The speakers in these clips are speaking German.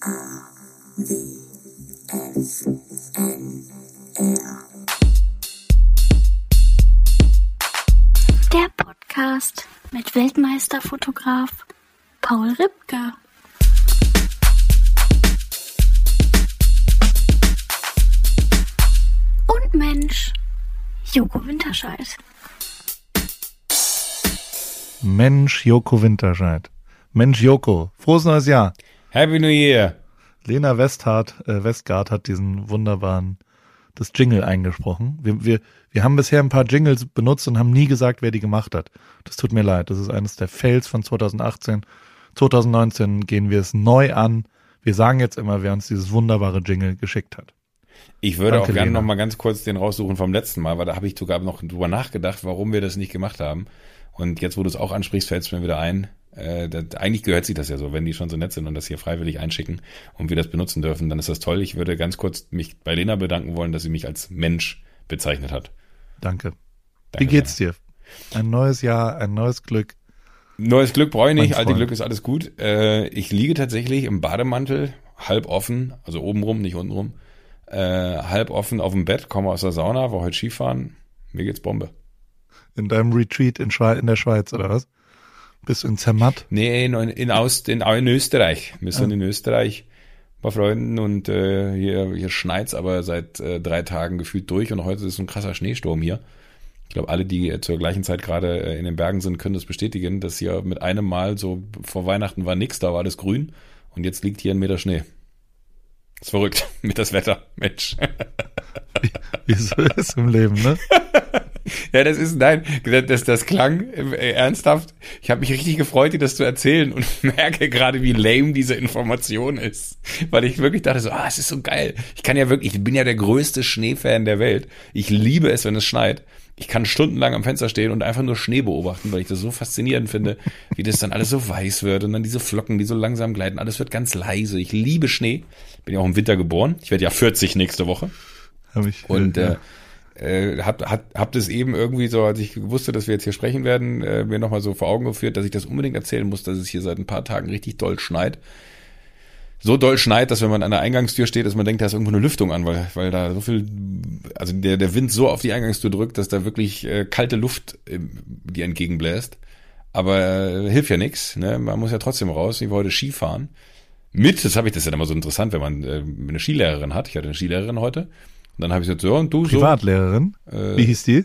Der Podcast mit Weltmeisterfotograf Paul Ripke. Und Mensch, Joko Winterscheid. Mensch Joko Winterscheid. Mensch Joko, frohes neues Jahr. Happy New Year. Lena Westhardt, äh, Westgard hat diesen wunderbaren, das Jingle eingesprochen. Wir, wir, wir haben bisher ein paar Jingles benutzt und haben nie gesagt, wer die gemacht hat. Das tut mir leid. Das ist eines der Fails von 2018. 2019 gehen wir es neu an. Wir sagen jetzt immer, wer uns dieses wunderbare Jingle geschickt hat. Ich würde Danke, auch gerne Lena. noch mal ganz kurz den raussuchen vom letzten Mal, weil da habe ich sogar noch drüber nachgedacht, warum wir das nicht gemacht haben. Und jetzt, wo du es auch ansprichst, fällt es mir wieder ein. Äh, das, eigentlich gehört sich das ja so, wenn die schon so nett sind und das hier freiwillig einschicken und wir das benutzen dürfen, dann ist das toll. Ich würde ganz kurz mich bei Lena bedanken wollen, dass sie mich als Mensch bezeichnet hat. Danke. Wie Danke, geht's dir? Ein neues Jahr, ein neues Glück. Neues Glück brauche ich nicht, alte. Glück ist alles gut. Äh, ich liege tatsächlich im Bademantel, halb offen, also oben rum, nicht unten rum, äh, halb offen auf dem Bett, komme aus der Sauna, war heute Skifahren. Mir geht's Bombe. In deinem Retreat in, Schwe in der Schweiz, oder was? Bist du in Zermatt? Nee, in, in, Aus, in, in Österreich. Wir sind in Österreich bei Freunden und äh, hier, hier schneit's aber seit äh, drei Tagen gefühlt durch und heute ist so ein krasser Schneesturm hier. Ich glaube, alle, die äh, zur gleichen Zeit gerade äh, in den Bergen sind, können das bestätigen, dass hier mit einem Mal so vor Weihnachten war nix, da war alles grün und jetzt liegt hier ein Meter Schnee. ist verrückt mit das Wetter, Mensch. Wie es so ist im Leben, ne? Ja, das ist, nein, das, das klang äh, ernsthaft. Ich habe mich richtig gefreut, dir das zu erzählen und merke gerade, wie lame diese Information ist. Weil ich wirklich dachte so, ah, es ist so geil. Ich kann ja wirklich, ich bin ja der größte Schneefan der Welt. Ich liebe es, wenn es schneit. Ich kann stundenlang am Fenster stehen und einfach nur Schnee beobachten, weil ich das so faszinierend finde, wie das dann alles so weiß wird und dann diese Flocken, die so langsam gleiten. Alles wird ganz leise. Ich liebe Schnee. Bin ja auch im Winter geboren. Ich werde ja 40 nächste Woche. Hab ich, Und ja. Äh, hab, hab, hab das eben irgendwie so, als ich wusste, dass wir jetzt hier sprechen werden, äh, mir nochmal so vor Augen geführt, dass ich das unbedingt erzählen muss, dass es hier seit ein paar Tagen richtig doll schneit. So doll schneit, dass wenn man an der Eingangstür steht, dass man denkt, da ist irgendwo eine Lüftung an, weil, weil da so viel, also der, der Wind so auf die Eingangstür drückt, dass da wirklich äh, kalte Luft äh, die entgegenbläst. Aber äh, hilft ja nichts, ne? Man muss ja trotzdem raus. Ich wollte Skifahren. Mit, das habe ich, das ja immer so interessant, wenn man äh, eine Skilehrerin hat. Ich hatte eine Skilehrerin heute. Und dann habe ich gesagt, so, und du so. Privatlehrerin? Äh, Wie hieß die?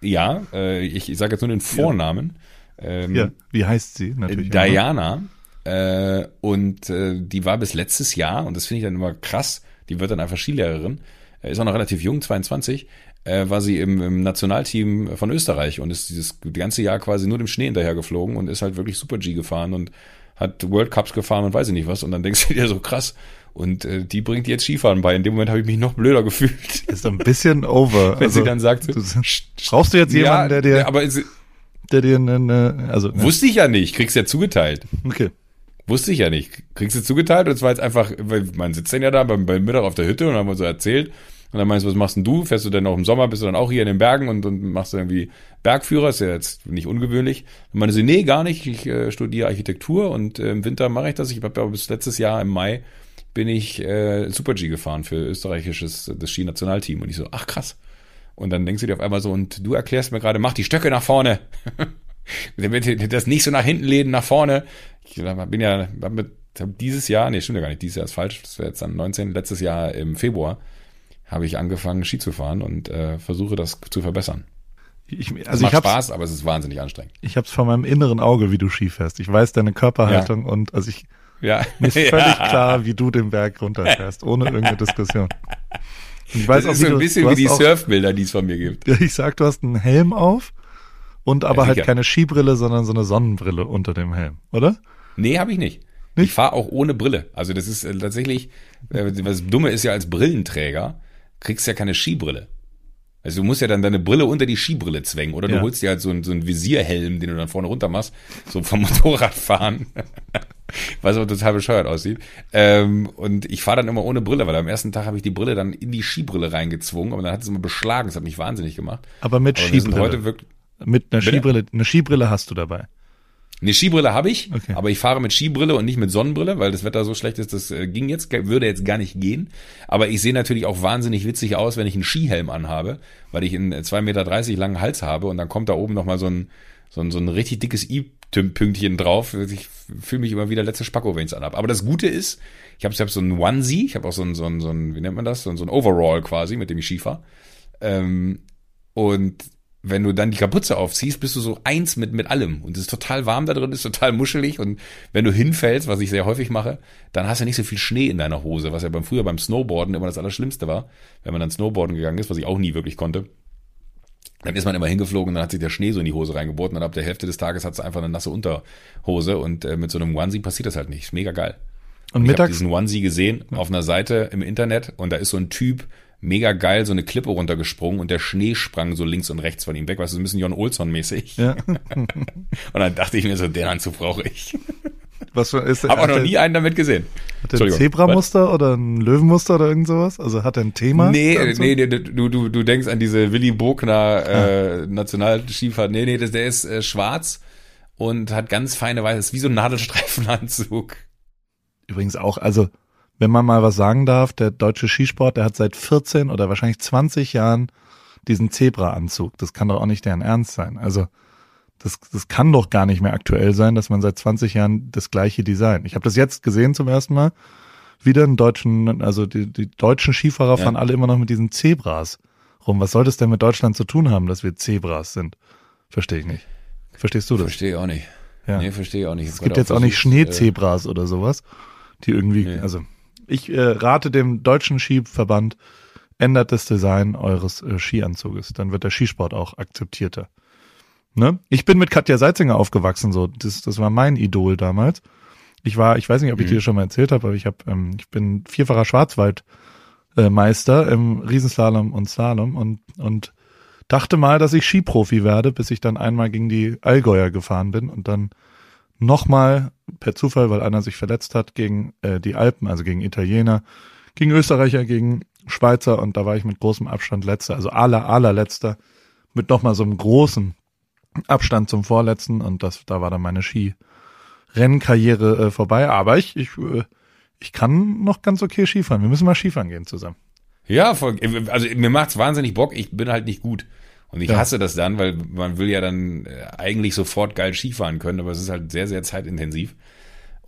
Ja, äh, ich, ich sage jetzt nur den Vornamen. Ähm, Ja, wie heißt sie? Natürlich. Diana. Äh, und äh, die war bis letztes Jahr, und das finde ich dann immer krass, die wird dann einfach Skilehrerin, äh, ist auch noch relativ jung, 22, äh, war sie im, im Nationalteam von Österreich und ist dieses die ganze Jahr quasi nur dem Schnee hinterher geflogen und ist halt wirklich Super G gefahren und hat World Cups gefahren und weiß ich nicht was. Und dann denkst du dir so krass. Und äh, die bringt jetzt Skifahren bei. In dem Moment habe ich mich noch blöder gefühlt. Ist ein bisschen over. Wenn sie dann sagt, du, brauchst du jetzt jemanden, der dir, aber es, der dir eine, also, ne, wusste ich ja nicht, kriegst ja zugeteilt. okay. Wusste ich ja nicht. Kriegst du zugeteilt und es war jetzt einfach, weil man sitzt dann ja da beim, beim Mittag auf der Hütte und haben wir so erzählt. Und dann meinst du, was machst denn du? Fährst du denn auch im Sommer, bist du dann auch hier in den Bergen und, und machst du irgendwie Bergführer? Ist ja jetzt nicht ungewöhnlich. Und meine sie, nee, gar nicht. Ich äh, studiere Architektur und äh, im Winter mache ich das. Ich habe ja bis letztes Jahr im Mai bin ich äh, Super G gefahren für österreichisches das Ski-Nationalteam. Und ich so, ach krass. Und dann denkst du dir auf einmal so, und du erklärst mir gerade, mach die Stöcke nach vorne. Damit das nicht so nach hinten lehnen, nach vorne. Ich bin ja mit, dieses Jahr, nee, stimmt ja gar nicht, dieses Jahr ist falsch, das wäre jetzt dann 19, letztes Jahr im Februar, habe ich angefangen, Ski zu fahren und äh, versuche das zu verbessern. Ich, Es also macht ich Spaß, aber es ist wahnsinnig anstrengend. ich hab's vor meinem inneren Auge, wie du Ski fährst. Ich weiß deine Körperhaltung und also ich, Ja. mir ist völlig klar, wie du den Berg runterfährst, ohne irgendeine Diskussion. Und ich weiß Das auch, ist wie so ein du, bisschen du wie hast die auch, Surfbilder, die es von mir gibt. Ich sag, du hast einen Helm auf und aber Ja, halt keine Skibrille, sondern so eine Sonnenbrille unter dem Helm, oder? Nee, habe ich nicht. Nicht? Ich fahre auch ohne Brille. Also das ist äh, tatsächlich, äh, was Dumme ist ja als Brillenträger, kriegst ja keine Skibrille. Also du musst ja dann deine Brille unter die Skibrille zwängen oder du Ja. holst dir halt so, einen- so einen Visierhelm, den du dann vorne runter machst, so vom Motorradfahren, was aber total bescheuert aussieht. Ähm, und ich fahre dann immer ohne Brille, weil am ersten Tag habe ich die Brille dann in die Skibrille reingezwungen, aber dann hat es immer beschlagen, das hat mich wahnsinnig gemacht. Aber mit Aber Skibrille. heute wirklich, mit einer Bitte? Skibrille, eine Skibrille hast du dabei. Eine Skibrille habe ich, Okay. aber ich fahre mit Skibrille und nicht mit Sonnenbrille, weil das Wetter so schlecht ist, das äh, ging jetzt, würde jetzt gar nicht gehen. Aber ich sehe natürlich auch wahnsinnig witzig aus, wenn ich einen Skihelm anhabe, weil ich einen 2,30 Meter langen Hals habe und dann kommt da oben nochmal so ein, so ein, so ein richtig dickes I-Pünktchen drauf. Ich fühle mich immer wieder letzte Spacko, wenn ich es anhab. Aber das Gute ist, ich habe ich hab so einen Onesie, ich habe auch so ein, so ein, so ein, wie nennt man das, so ein, so ein Overall quasi, mit dem ich Ski fahre. Ähm, und wenn du dann die Kapuze aufziehst, bist du so eins mit, mit allem. Und es ist total warm da drin, ist total muschelig. Und wenn du hinfällst, was ich sehr häufig mache, dann hast du nicht so viel Schnee in deiner Hose, was ja beim früher beim Snowboarden immer das Allerschlimmste war, wenn man dann Snowboarden gegangen ist, was ich auch nie wirklich konnte. Dann ist man immer hingeflogen und dann hat sich der Schnee so in die Hose reingebohrt und dann ab der Hälfte des Tages hat sie einfach eine nasse Unterhose und äh, mit so einem Onesie passiert das halt nicht. Mega geil. Und Ich habe mittags, diesen Onesie gesehen auf einer Seite im Internet und da ist so ein Typ mega geil so eine Klippe runtergesprungen und der Schnee sprang so links und rechts von ihm weg, was so ein bisschen Jon Olsson mäßig. ja. Und dann dachte ich mir so, den Anzug brauche ich. Was für- ist Habe auch noch nie einen damit gesehen. Hat der ein. Zebramuster oder ein Löwenmuster oder irgend sowas? Also hat er ein Thema? Nee, dazu? nee, nee, du, du, du denkst an diese Willy Bogner äh, Nationalskifahrt. Nee, nee, das, der ist äh, schwarz und hat ganz feine weiße, ist wie so ein Nadelstreifenanzug. Übrigens auch, also wenn man mal was sagen darf, der deutsche Skisport, der hat seit 14 oder wahrscheinlich 20 Jahren diesen Zebra-Anzug. Das kann doch auch nicht deren Ernst sein. Also das, das kann doch gar nicht mehr aktuell sein, dass man seit 20 Jahren das gleiche Design. Ich habe das jetzt gesehen zum ersten Mal. Wieder einen deutschen, also die, die deutschen Skifahrer Ja. fahren alle immer noch mit diesen Zebras rum. Was soll das denn mit Deutschland zu tun haben, dass wir Zebras sind? Verstehe ich nicht. Verstehst du das? Verstehe ich auch nicht. Ja. Nee, verstehe ich auch nicht. Ich Es gibt jetzt auch nicht äh, Schneezebras oder sowas, die irgendwie, Nee. also ich äh, rate dem deutschen Skiverband, ändert das Design eures äh, Skianzuges, dann wird der Skisport auch akzeptierter. Ne? Ich bin mit Katja Seitzinger aufgewachsen, so das, das war mein Idol damals. Ich war, ich weiß nicht, ob ich Mhm. dir schon mal erzählt habe, aber ich habe, ähm, ich bin vierfacher Schwarzwald äh, im Riesenslalom und Slalom und und dachte mal, dass ich Skiprofi werde, bis ich dann einmal gegen die Allgäuer gefahren bin und dann nochmal per Zufall, weil einer sich verletzt hat, gegen äh, die Alpen, also gegen Italiener, gegen Österreicher, gegen Schweizer und da war ich mit großem Abstand letzter, also aller, allerletzter, mit nochmal so einem großen Abstand zum vorletzten und das, da war dann meine Ski-Rennkarriere äh, vorbei, aber ich, ich, äh, ich kann noch ganz okay Skifahren. Wir müssen mal Skifahren gehen zusammen. Ja, voll, also mir macht's wahnsinnig Bock. Ich bin halt nicht gut. Und ich Ja. hasse das dann, weil man will ja dann äh, eigentlich sofort geil Skifahren können, aber es ist halt sehr, sehr zeitintensiv.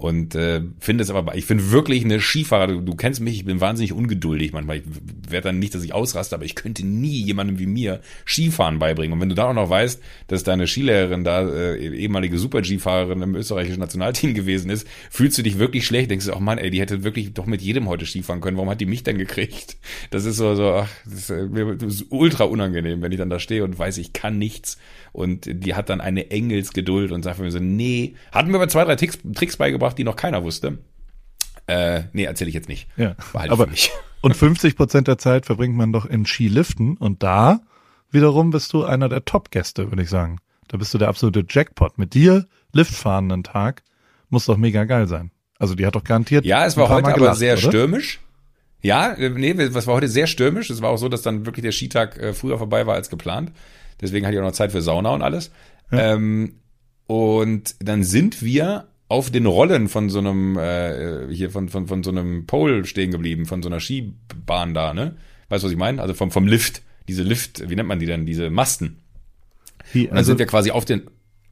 Und äh, finde es aber, ich finde wirklich eine Skifahrer, du, du kennst mich, ich bin wahnsinnig ungeduldig manchmal. Ich werde dann nicht, dass ich ausraste, aber ich könnte nie jemandem wie mir Skifahren beibringen. Und wenn du dann auch noch weißt, dass deine Skilehrerin da, äh, ehemalige Super-G-Fahrerin im österreichischen Nationalteam gewesen ist, fühlst du dich wirklich schlecht, denkst du, oh Mann, ey, die hätte wirklich doch mit jedem heute Skifahren können. Warum hat die mich denn gekriegt? Das ist so, so ach, das ist, äh, das ist ultra unangenehm, wenn ich dann da stehe und weiß, ich kann nichts. Und die hat dann eine Engelsgeduld und sagt mir so, nee, hatten mir aber zwei, drei Tricks, Tricks beigebracht, die noch keiner wusste. Äh, nee, erzähle ich jetzt nicht. Ja, Behalte aber mich. und 50 Prozent der Zeit verbringt man doch in Skiliften und da wiederum bist du einer der Top-Gäste, würde ich sagen. Da bist du der absolute Jackpot. Mit dir Liftfahren einen Tag muss doch mega geil sein. Also die hat doch garantiert. Ja, es war heute Mal aber gelacht, sehr oder? stürmisch. Ja, äh, nee, es war heute sehr stürmisch. Es war auch so, dass dann wirklich der Skitag äh, früher vorbei war als geplant. Deswegen hatte ich auch noch Zeit für Sauna und alles. Ähm, und dann sind wir auf den Rollen von so einem, äh, hier von, von, von so einem Pole stehen geblieben, von so einer Skibahn da, ne? Weißt du, was ich meine? Also vom, vom Lift. Diese Lift, wie nennt man die denn? Diese Masten. Wie, Und dann also, sind wir quasi auf den,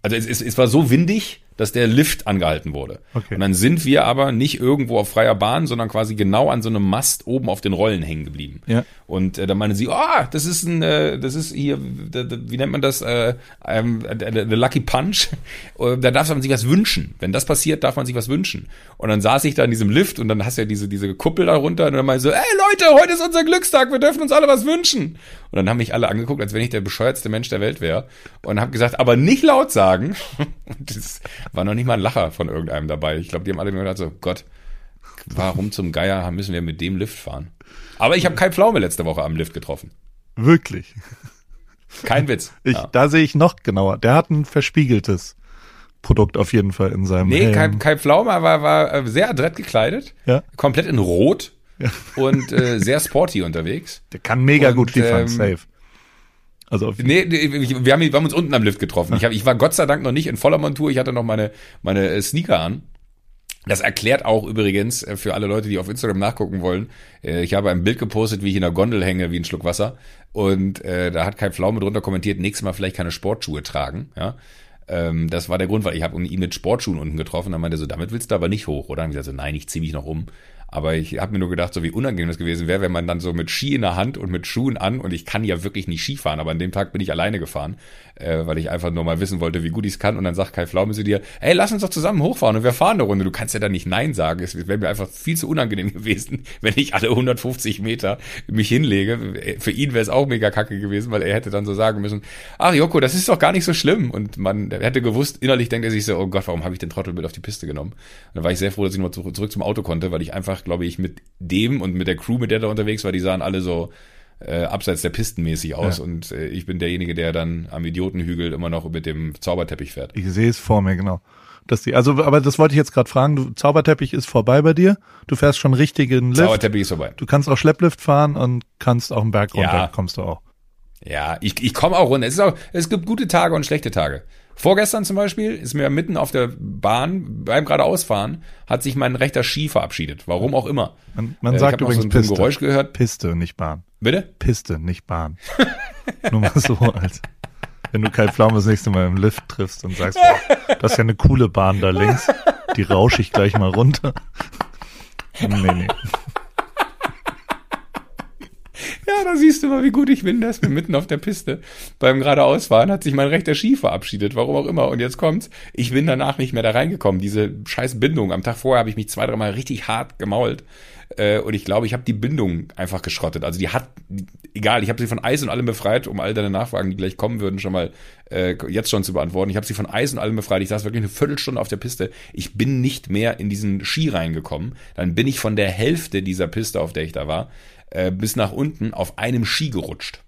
also es, es, es war so windig, dass der Lift angehalten wurde. Okay. Und dann sind wir aber nicht irgendwo auf freier Bahn, sondern quasi genau an so einem Mast oben auf den Rollen hängen geblieben. Ja. Und äh, dann meinen sie, oh, das ist ein, äh, das ist hier, wie nennt man das, äh, ähm, der, der Lucky Punch. Da darf man sich was wünschen. Wenn das passiert, darf man sich was wünschen. Und dann saß ich da in diesem Lift und dann hast du ja diese, diese Kuppel da runter und dann meinte so, ey Leute, heute ist unser Glückstag, wir dürfen uns alle was wünschen. Und dann haben mich alle angeguckt, als wenn ich der bescheuertste Mensch der Welt wäre. Und habe gesagt, aber nicht laut sagen. Und das war noch nicht mal ein Lacher von irgendeinem dabei. Ich glaube, die haben alle nur gedacht so, Gott, warum zum Geier müssen wir mit dem Lift fahren? Aber ich habe Kai Pflaume letzte Woche am Lift getroffen. wirklich. Kein Witz. Ich, ja. Da sehe ich noch genauer. Der hat ein verspiegeltes Produkt auf jeden Fall in seinem Nee, Kai, Helm. Kai Pflaume war, war äh, sehr adrett gekleidet, Ja. komplett in Rot und äh, sehr sporty unterwegs. Der kann mega Und, gut Skifahren, ähm, safe. Also Nee, nee, wir haben, wir haben uns unten am Lift getroffen. Ich, hab, ich war Gott sei Dank noch nicht in voller Montur. Ich hatte noch meine, meine äh, Sneaker an. Das erklärt auch übrigens äh, für alle Leute, die auf Instagram nachgucken wollen. äh, Ich habe ein Bild gepostet, wie ich in der Gondel hänge, wie ein Schluck Wasser. Und äh, da hat Kai Pflaume drunter kommentiert, nächstes Mal vielleicht keine Sportschuhe tragen. Ja, ähm, Das war der Grund, weil ich habe ihn mit Sportschuhen unten getroffen. Dann meinte er so, damit willst du aber nicht hoch. Oder habe ich gesagt, so, nein, ich ziehe mich noch um. Aber ich habe mir nur gedacht, so wie unangenehm das gewesen wäre, wenn man dann so mit Ski in der Hand und mit Schuhen an und ich kann ja wirklich nicht Ski fahren, aber an dem Tag bin ich alleine gefahren, äh, weil ich einfach nur mal wissen wollte, wie gut ich es kann. Und dann sagt Kai Pflaume zu dir, ey, lass uns doch zusammen hochfahren und wir fahren eine Runde. Du kannst ja dann nicht Nein sagen. Es wäre mir einfach viel zu unangenehm gewesen, wenn ich alle 150 Meter mich hinlege. Für ihn wäre es auch mega kacke gewesen, weil er hätte dann so sagen müssen, ach Joko, das ist doch gar nicht so schlimm. Und man hätte gewusst, innerlich denkt er sich so, oh Gott, warum habe ich den Trottel mit auf die Piste genommen? Und dann war ich sehr froh, dass ich noch zurück zum Auto konnte, weil ich einfach, glaube ich, mit dem und mit der Crew, mit der da unterwegs war, die sahen alle so äh, abseits der Pisten mäßig aus Ja. und äh, ich bin derjenige, der dann am Idiotenhügel immer noch mit dem Zauberteppich fährt. Ich sehe es vor mir, genau. Dass die, also, aber das wollte ich jetzt gerade fragen. Du, Zauberteppich ist vorbei bei dir. Du fährst schon richtigen Lift. Zauberteppich ist vorbei. Du kannst auch Schlepplift fahren und kannst auch einen Berg runter. Ja. Kommst du auch. Ja, ich, ich komme auch runter. Es, ist auch, es gibt gute Tage und schlechte Tage. Vorgestern zum Beispiel ist mir mitten auf der Bahn beim geradeausfahren hat sich mein rechter Ski verabschiedet. Warum auch immer. Man, man Äh, sagt übrigens so ein, so ein Piste. Geräusch gehört. Piste, nicht Bahn. Bitte? Piste, nicht Bahn. Nur mal so als wenn du Kai Pflaume das nächste Mal im Lift triffst und sagst, boah, das ist ja eine coole Bahn da links, die rausche ich gleich mal runter. Nee, nee. Ja, da siehst du mal, wie gut ich bin. Das bin mitten auf der Piste. Beim geradeausfahren hat sich mein rechter Ski verabschiedet, warum auch immer. Und jetzt kommt's. Ich bin danach nicht mehr da reingekommen. Diese scheiß Bindung. Am Tag vorher habe ich mich zwei, dreimal richtig hart gemault. Äh, Und ich glaube, ich habe die Bindung einfach geschrottet. Also die hat, egal, ich habe sie von Eis und allem befreit, um all deine Nachfragen, die gleich kommen würden, schon mal äh, jetzt schon zu beantworten. Ich habe sie von Eis und allem befreit. Ich saß wirklich eine Viertelstunde auf der Piste. Ich bin nicht mehr in diesen Ski reingekommen. Dann bin ich von der Hälfte dieser Piste, auf der ich da war, äh, bis nach unten auf einem Ski gerutscht.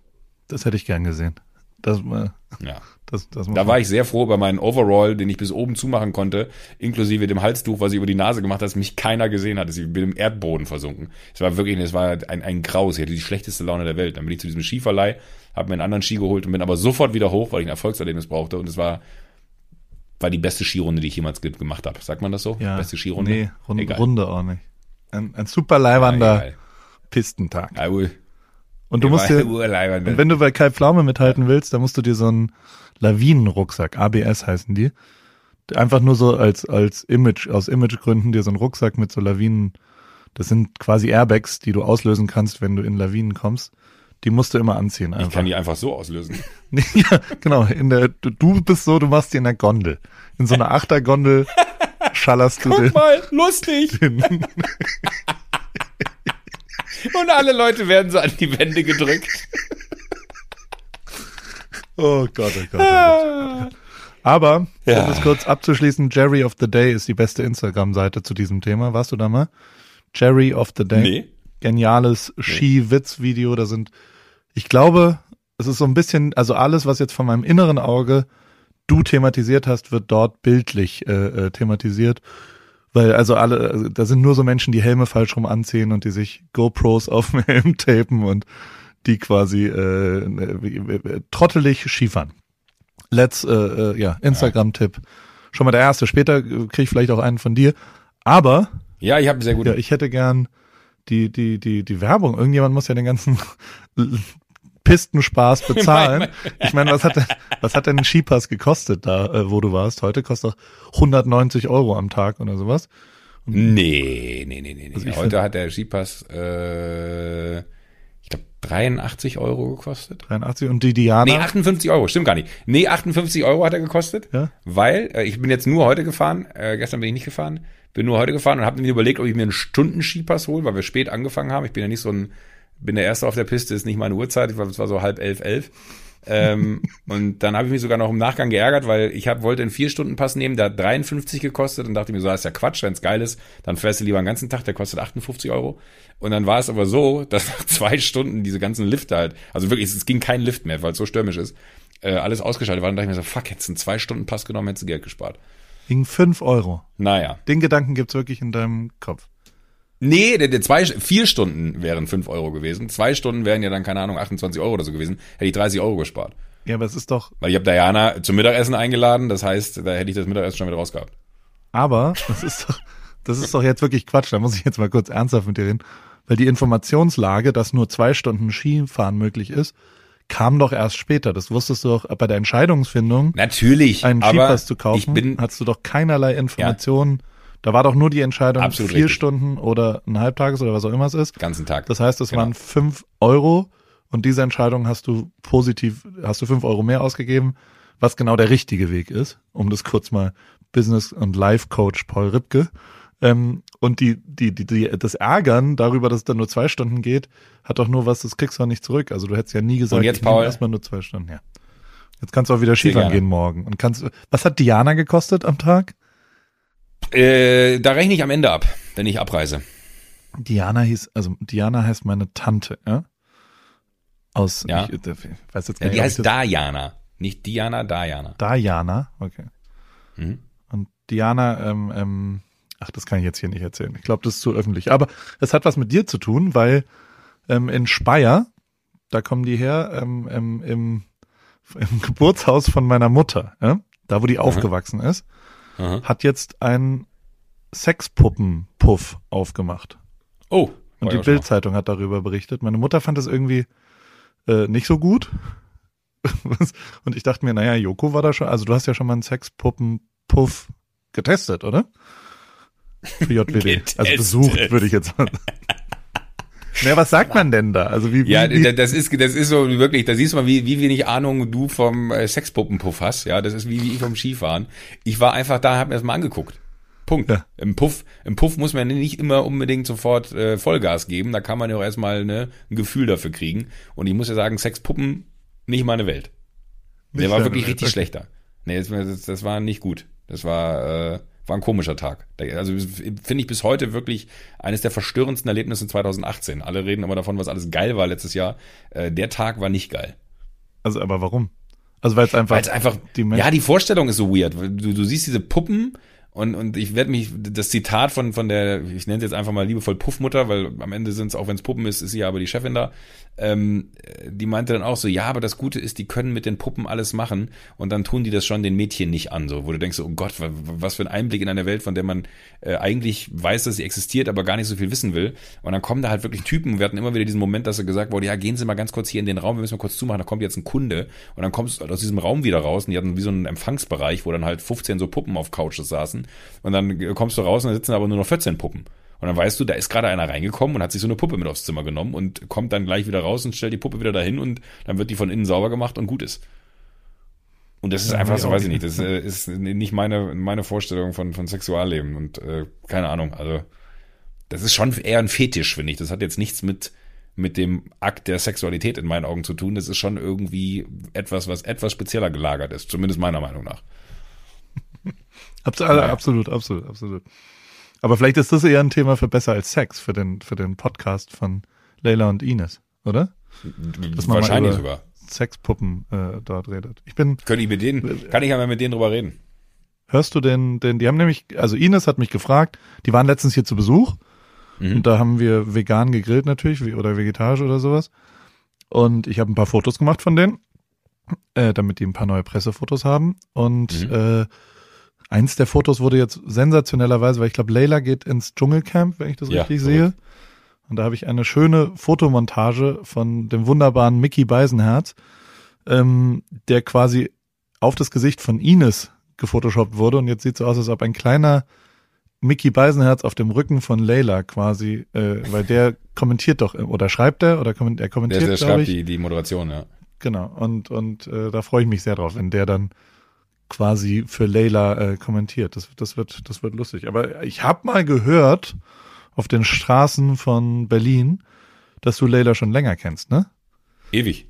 Das hätte ich gern gesehen. Das, äh, Ja. das, das Da war ich sehr froh über meinen Overall, den ich bis oben zumachen konnte, inklusive dem Halstuch, was ich über die Nase gemacht habe, dass mich keiner gesehen hat. Ich bin im Erdboden versunken. Es war wirklich, es war ein, ein Graus. Ich hatte die schlechteste Laune der Welt. Dann bin ich zu diesem Skiverleih, habe mir einen anderen Ski geholt und bin aber sofort wieder hoch, weil ich ein Erfolgserlebnis brauchte. Und es war, war die beste Skirunde, die ich jemals ge- gemacht habe. Sagt man das so? ja, Beste Skirunde? Nee, Runde. Runde auch nicht. Ein, ein super Ja, leiwander egal. Pistentag. Ja, ui. Und du Ja, musst dir, und wenn du bei Kai Pflaume mithalten willst, dann musst du dir so einen Lawinenrucksack, ABS heißen die, einfach nur so als, als Image, aus Imagegründen dir so einen Rucksack mit so Lawinen, das sind quasi Airbags, die du auslösen kannst, wenn du in Lawinen kommst. Die musst du immer anziehen ich einfach. kann die einfach so auslösen. ja, genau. In der, du, du bist so, du machst die in der Gondel. In so einer Achtergondel schallerst du den. mal, lustig. den Und alle Leute werden so an die Wände gedrückt. oh Gott, oh Gott, oh Gott. Aber, um Ja. das kurz abzuschließen, Jerry of the Day ist die beste Instagram-Seite zu diesem Thema. Warst du da mal? Jerry of the Day. Nee. Geniales Ski-Witz-Video. Da sind, ich glaube, es ist so ein bisschen, also alles, was jetzt von meinem inneren Auge du thematisiert hast, wird dort bildlich äh, äh, thematisiert. Weil also alle, also da sind nur so Menschen, die Helme falsch rum anziehen und die sich GoPros auf dem Helm tapen und die quasi äh, äh, trottelig Skifahren. Let's, äh, äh, ja, Instagram-Tipp. Schon mal der erste. Später äh, kriege ich vielleicht auch einen von dir. Aber Ja, ich habe sehr gut. ja, ich hätte gern die, die, die, die Werbung. Irgendjemand muss ja den ganzen Pistenspaß bezahlen. Ich meine, was hat, denn- was hat denn ein Skipass gekostet da, äh, wo du warst? Heute kostet doch 190 Euro am Tag oder sowas. Nee, nee, nee, nee. nee. Also Heute find- hat der Skipass, äh, ich glaube, 83 Euro gekostet. 83 und die Diana. Nee, 58 Euro, stimmt gar nicht. Nee, 58 Euro hat er gekostet, Ja. weil äh, ich bin jetzt nur heute gefahren, äh, gestern bin ich nicht gefahren, bin nur heute gefahren und habe mir überlegt, ob ich mir einen Stunden-Skipass hole, weil wir spät angefangen haben. Ich bin ja nicht so ein, bin der Erste auf der Piste, ist nicht meine Uhrzeit, ich war, es war so halb elf, elf. ähm, und dann habe ich mich sogar noch im Nachgang geärgert, weil ich hab, wollte einen Vier-Stunden-Pass nehmen, der hat 53 gekostet und dachte mir so, das ist ja Quatsch, wenn's geil ist, dann fährst du lieber einen ganzen Tag, der kostet 58 Euro. Und dann war es aber so, dass nach zwei Stunden diese ganzen Lifte halt, also wirklich, es ging kein Lift mehr, weil es so stürmisch ist, äh, alles ausgeschaltet war. Dann dachte ich mir so, fuck, hättest du einen Zwei-Stunden-Pass genommen, hättest du Geld gespart. Wegen 5 Euro. Naja, Den Gedanken gibt's wirklich in deinem Kopf. Nee, der, der zwei, vier Stunden wären fünf Euro gewesen. Zwei Stunden wären ja dann, keine Ahnung, 28 Euro oder so gewesen. Hätte ich 30 Euro gespart. Ja, aber es ist doch, Weil ich habe Diana zum Mittagessen eingeladen, das heißt, da hätte ich das Mittagessen schon wieder rausgehabt. aber das ist doch, das ist doch jetzt wirklich Quatsch. Da muss ich jetzt mal kurz ernsthaft mit dir reden. Weil die Informationslage, dass nur zwei Stunden Skifahren möglich ist, kam doch erst später. Das wusstest du doch bei der Entscheidungsfindung, Natürlich, einen Skipass zu kaufen, ich bin, hattest du doch keinerlei Informationen. Da war doch nur die Entscheidung, Absolut vier richtig. Stunden oder ein Halbtages oder was auch immer es ist. ganzen Tag. Das heißt, es Genau. waren fünf Euro und diese Entscheidung hast du positiv, hast du fünf Euro mehr ausgegeben, was genau der richtige Weg ist, um das kurz mal Business- und Life-Coach Paul Ripke. Ähm, und die, die, die, die, das Ärgern darüber, dass es dann nur zwei Stunden geht, hat doch nur was, das kriegst du auch nicht zurück. Also du hättest ja nie gesagt, Und jetzt, Paul? erstmal nur zwei Stunden, ja. Jetzt kannst du auch wieder Skifahren gehen morgen. Und kannst, was hat Diana gekostet am Tag? Äh, da rechne ich am Ende ab, wenn ich abreise. Diana hieß, also Diana heißt meine Tante, ja? Aus, Ja. ich, äh, weiß jetzt Ja, gar nicht, die ob heißt ich Diana. Nicht Diana, Diana. Diana, okay. Mhm. Und Diana, ähm, ähm, ach, das kann ich jetzt hier nicht erzählen. Ich glaube, das ist zu öffentlich. Aber es hat was mit dir zu tun, weil ähm, in Speyer, da kommen die her, ähm, ähm, im, im Geburtshaus von meiner Mutter, ja? da wo die aufgewachsen ist, Aha. hat jetzt ein Sexpuppenpuff aufgemacht. Oh. Und die. Bildzeitung hat darüber berichtet. Meine Mutter fand es irgendwie äh, nicht so gut. Und ich dachte mir, naja, Joko war da schon, also du hast ja schon mal einen Sexpuppenpuff getestet, oder? Für JWD. also besucht, würde ich jetzt sagen. Naja, was sagt man denn da? Also wie, wie, Ja, das ist, das ist so wirklich, da siehst du mal, wie, wie wenig Ahnung du vom äh, Sexpuppenpuff hast. Ja, das ist wie, wie ich vom Skifahren. Ich war einfach da, hab mir das mal angeguckt. Punkt. Ja. Im Puff, im Puff muss man nicht immer unbedingt sofort äh, Vollgas geben. Da kann man ja auch erstmal ne, ein Gefühl dafür kriegen. Und ich muss ja sagen, Sexpuppen nicht meine Welt. Der Nicht war deine wirklich Welt, richtig schlechter. Nee, das, das, das war nicht gut. Das war, äh, war ein komischer Tag. Also finde ich bis heute wirklich eines der verstörendsten Erlebnisse 2018. Alle reden immer davon, was alles geil war letztes Jahr. Äh, der Tag war nicht geil. also aber warum? Also weil es einfach, Weil es einfach, die Menschen, ja, die Vorstellung ist so weird. Du, du siehst diese Puppen und, und ich werde mich, das Zitat von, von der, ich nenne es jetzt einfach mal liebevoll Puffmutter, weil am Ende sind es, auch wenn es Puppen ist, ist sie ja aber die Chefin da, ähm, die meinte dann auch so, ja, aber das Gute ist, die können mit den Puppen alles machen und dann tun die das schon den Mädchen nicht an, so, wo du denkst, oh Gott, wa- was für ein Einblick in eine Welt, von der man äh, eigentlich weiß, dass sie existiert, aber gar nicht so viel wissen will. Und dann kommen da halt wirklich Typen, wir hatten immer wieder diesen Moment, dass er gesagt wurde, ja, gehen Sie mal ganz kurz hier in den Raum, wir müssen mal kurz zumachen, da kommt jetzt ein Kunde und dann kommst du aus diesem Raum wieder raus und die hatten wie so einen Empfangsbereich, wo dann halt 15 so Puppen auf Couches saßen und dann kommst du raus und da sitzen aber nur noch 14 Puppen. Und dann weißt du, da ist gerade einer reingekommen und hat sich so eine Puppe mit aufs Zimmer genommen und kommt dann gleich wieder raus und stellt die Puppe wieder dahin und dann wird die von innen sauber gemacht und gut ist. Und das ist Ja, einfach so, weiß ich nicht. das äh, ist nicht meine, meine Vorstellung von, von Sexualleben und äh, keine Ahnung, also das ist schon eher ein Fetisch, finde ich. Das hat jetzt nichts mit, mit dem Akt der Sexualität in meinen Augen zu tun. Das ist schon irgendwie etwas, was etwas spezieller gelagert ist, zumindest meiner Meinung nach. Abs also, Naja. absolut, absolut, absolut. Aber vielleicht ist das eher ein Thema für besser als Sex, für den, für den Podcast von Leila und Ines, oder? Dass man Wahrscheinlich über- sogar. Sexpuppen äh, dort redet. Ich bin, Könnte ich mit denen, kann ich ja mal mit denen drüber reden. hörst du den, den, die haben nämlich, also Ines hat mich gefragt, die waren letztens hier zu Besuch Mhm. und da haben wir vegan gegrillt natürlich oder vegetarisch oder sowas. Und ich habe ein paar Fotos gemacht von denen, äh, damit die ein paar neue Pressefotos haben. Und Mhm. äh, eins der Fotos wurde jetzt sensationellerweise, weil ich glaube, Leila geht ins Dschungelcamp, wenn ich das Ja, richtig sehe. Und da habe ich eine schöne Fotomontage von dem wunderbaren Mickey Beisenherz, ähm, der quasi auf das Gesicht von Ines gefotoshoppt wurde. Und jetzt sieht so aus, als ob ein kleiner Mickey Beisenherz auf dem Rücken von Leila quasi, äh, weil der kommentiert doch, oder schreibt er, oder komment, er Der, kommentiert, der glaube schreibt ich. die, die Moderation, ja. Genau, und, und äh, da freue ich mich sehr drauf, wenn der dann quasi für Leila äh, kommentiert. Das, das, wird, das wird lustig. Aber ich habe mal gehört auf den Straßen von Berlin, dass du Leila schon länger kennst, ne? Ewig.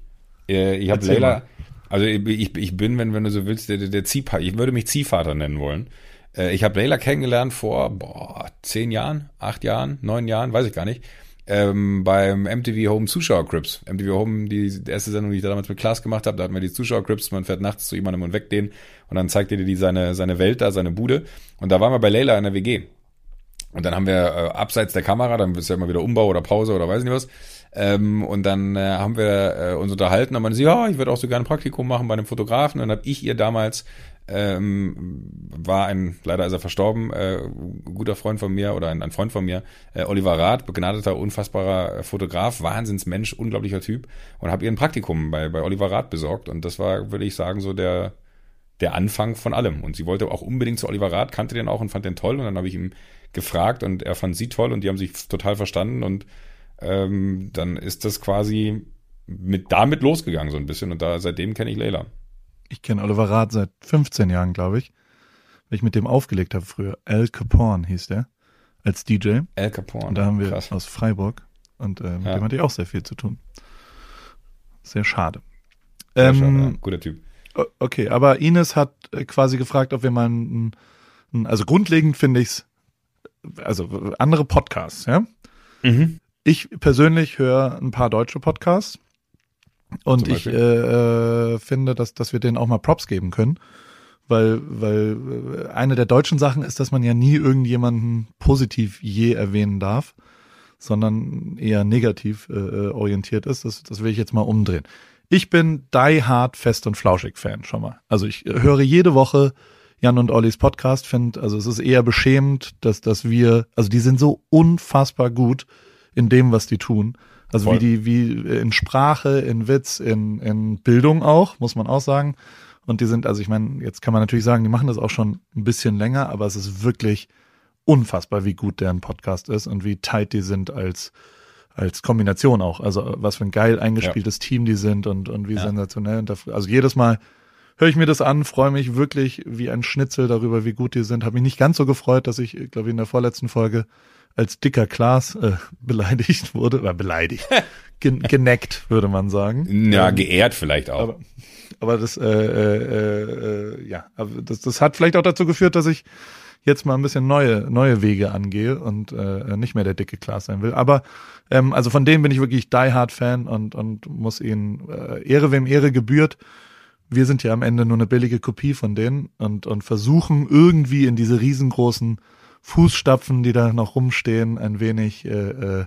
Äh, Ich habe mal. also ich, ich bin, wenn, wenn du so willst, der, der- Ziehvater, ich würde mich Ziehvater nennen wollen. Äh, Ich habe Leila kennengelernt vor boah, zehn Jahren, acht Jahren, neun Jahren, weiß ich gar nicht. Ähm, beim MTV Home Zuschauercrips. MTV Home, die, erste Sendung, die ich damals mit Klaas gemacht habe, da hatten wir die Zuschauercrips, man fährt nachts zu jemandem und weckt den und dann zeigt er dir die seine, seine Welt da, seine Bude. Und da waren wir bei Leila in der WG. Und dann haben wir äh, abseits der Kamera, dann ist ja immer wieder Umbau oder Pause oder weiß nicht was. Ähm, und dann äh, haben wir äh, uns unterhalten und man sie, ja, ich würde auch so gerne ein Praktikum machen bei einem Fotografen. Und dann habe ich ihr damals ähm, war ein, leider ist er verstorben, äh, guter Freund von mir oder ein, ein Freund von mir, äh, Oliver Rath, begnadeter, unfassbarer Fotograf, Wahnsinnsmensch, unglaublicher Typ und habe ihr ein Praktikum bei, bei Oliver Rath besorgt und das war, würde ich sagen, so der, der Anfang von allem. Und sie wollte auch unbedingt zu Oliver Rath, kannte den auch und fand den toll und dann habe ich ihm gefragt und er fand sie toll und die haben sich total verstanden und ähm, dann ist das quasi mit damit losgegangen so ein bisschen und da seitdem kenne ich Leila. Ich kenne Oliver Rath seit 15 Jahren, glaube ich, weil ich mit dem aufgelegt habe früher. Al Capone hieß der als DJ. Al Capone. Und da haben wir Krass. aus Freiburg und äh, mit ja. dem hatte ich auch sehr viel zu tun. Sehr schade. Sehr ähm, schade ja. Guter Typ. Okay, aber Ines hat äh, quasi gefragt, ob wir mal ein, ein also grundlegend finde ich's, also andere Podcasts, ja. Mhm. Ich persönlich höre ein paar deutsche Podcasts und ich äh, äh, finde, dass, dass wir denen auch mal Props geben können. Weil, weil äh, eine der deutschen Sachen ist, dass man ja nie irgendjemanden positiv je erwähnen darf, sondern eher negativ äh, orientiert ist. Das, das will ich jetzt mal umdrehen. Ich bin die hard fest und flauschig Fan schon mal. Also ich höre jede Woche Jan und Ollis Podcast, finde, also es ist eher beschämend, dass, dass wir, also die sind so unfassbar gut in dem, was die tun. Also Voll. wie die, wie in Sprache, in Witz, in, in Bildung auch, muss man auch sagen. Und die sind, also ich meine, jetzt kann man natürlich sagen, die machen das auch schon ein bisschen länger, aber es ist wirklich unfassbar, wie gut deren Podcast ist und wie tight die sind als, als Kombination auch. Also was für ein geil eingespieltes ja. Team die sind und, und wie ja. sensationell. also jedes Mal höre ich mir das an, freue mich wirklich wie ein Schnitzel darüber, wie gut die sind. Habe mich nicht ganz so gefreut, dass ich, glaube ich, in der vorletzten Folge als dicker Klaas äh, beleidigt wurde, oder beleidigt, gen geneckt, würde man sagen. Ja, ähm, geehrt vielleicht auch. Aber, aber das, äh, äh, äh, ja, aber das, das hat vielleicht auch dazu geführt, dass ich jetzt mal ein bisschen neue, neue Wege angehe und äh, nicht mehr der dicke Klaas sein will. Aber ähm, also von dem bin ich wirklich die Hard Fan und, und muss ihnen äh, Ehre wem Ehre gebührt. Wir sind ja am Ende nur eine billige Kopie von denen und, und versuchen irgendwie in diese riesengroßen Fußstapfen, die da noch rumstehen, ein wenig äh, äh,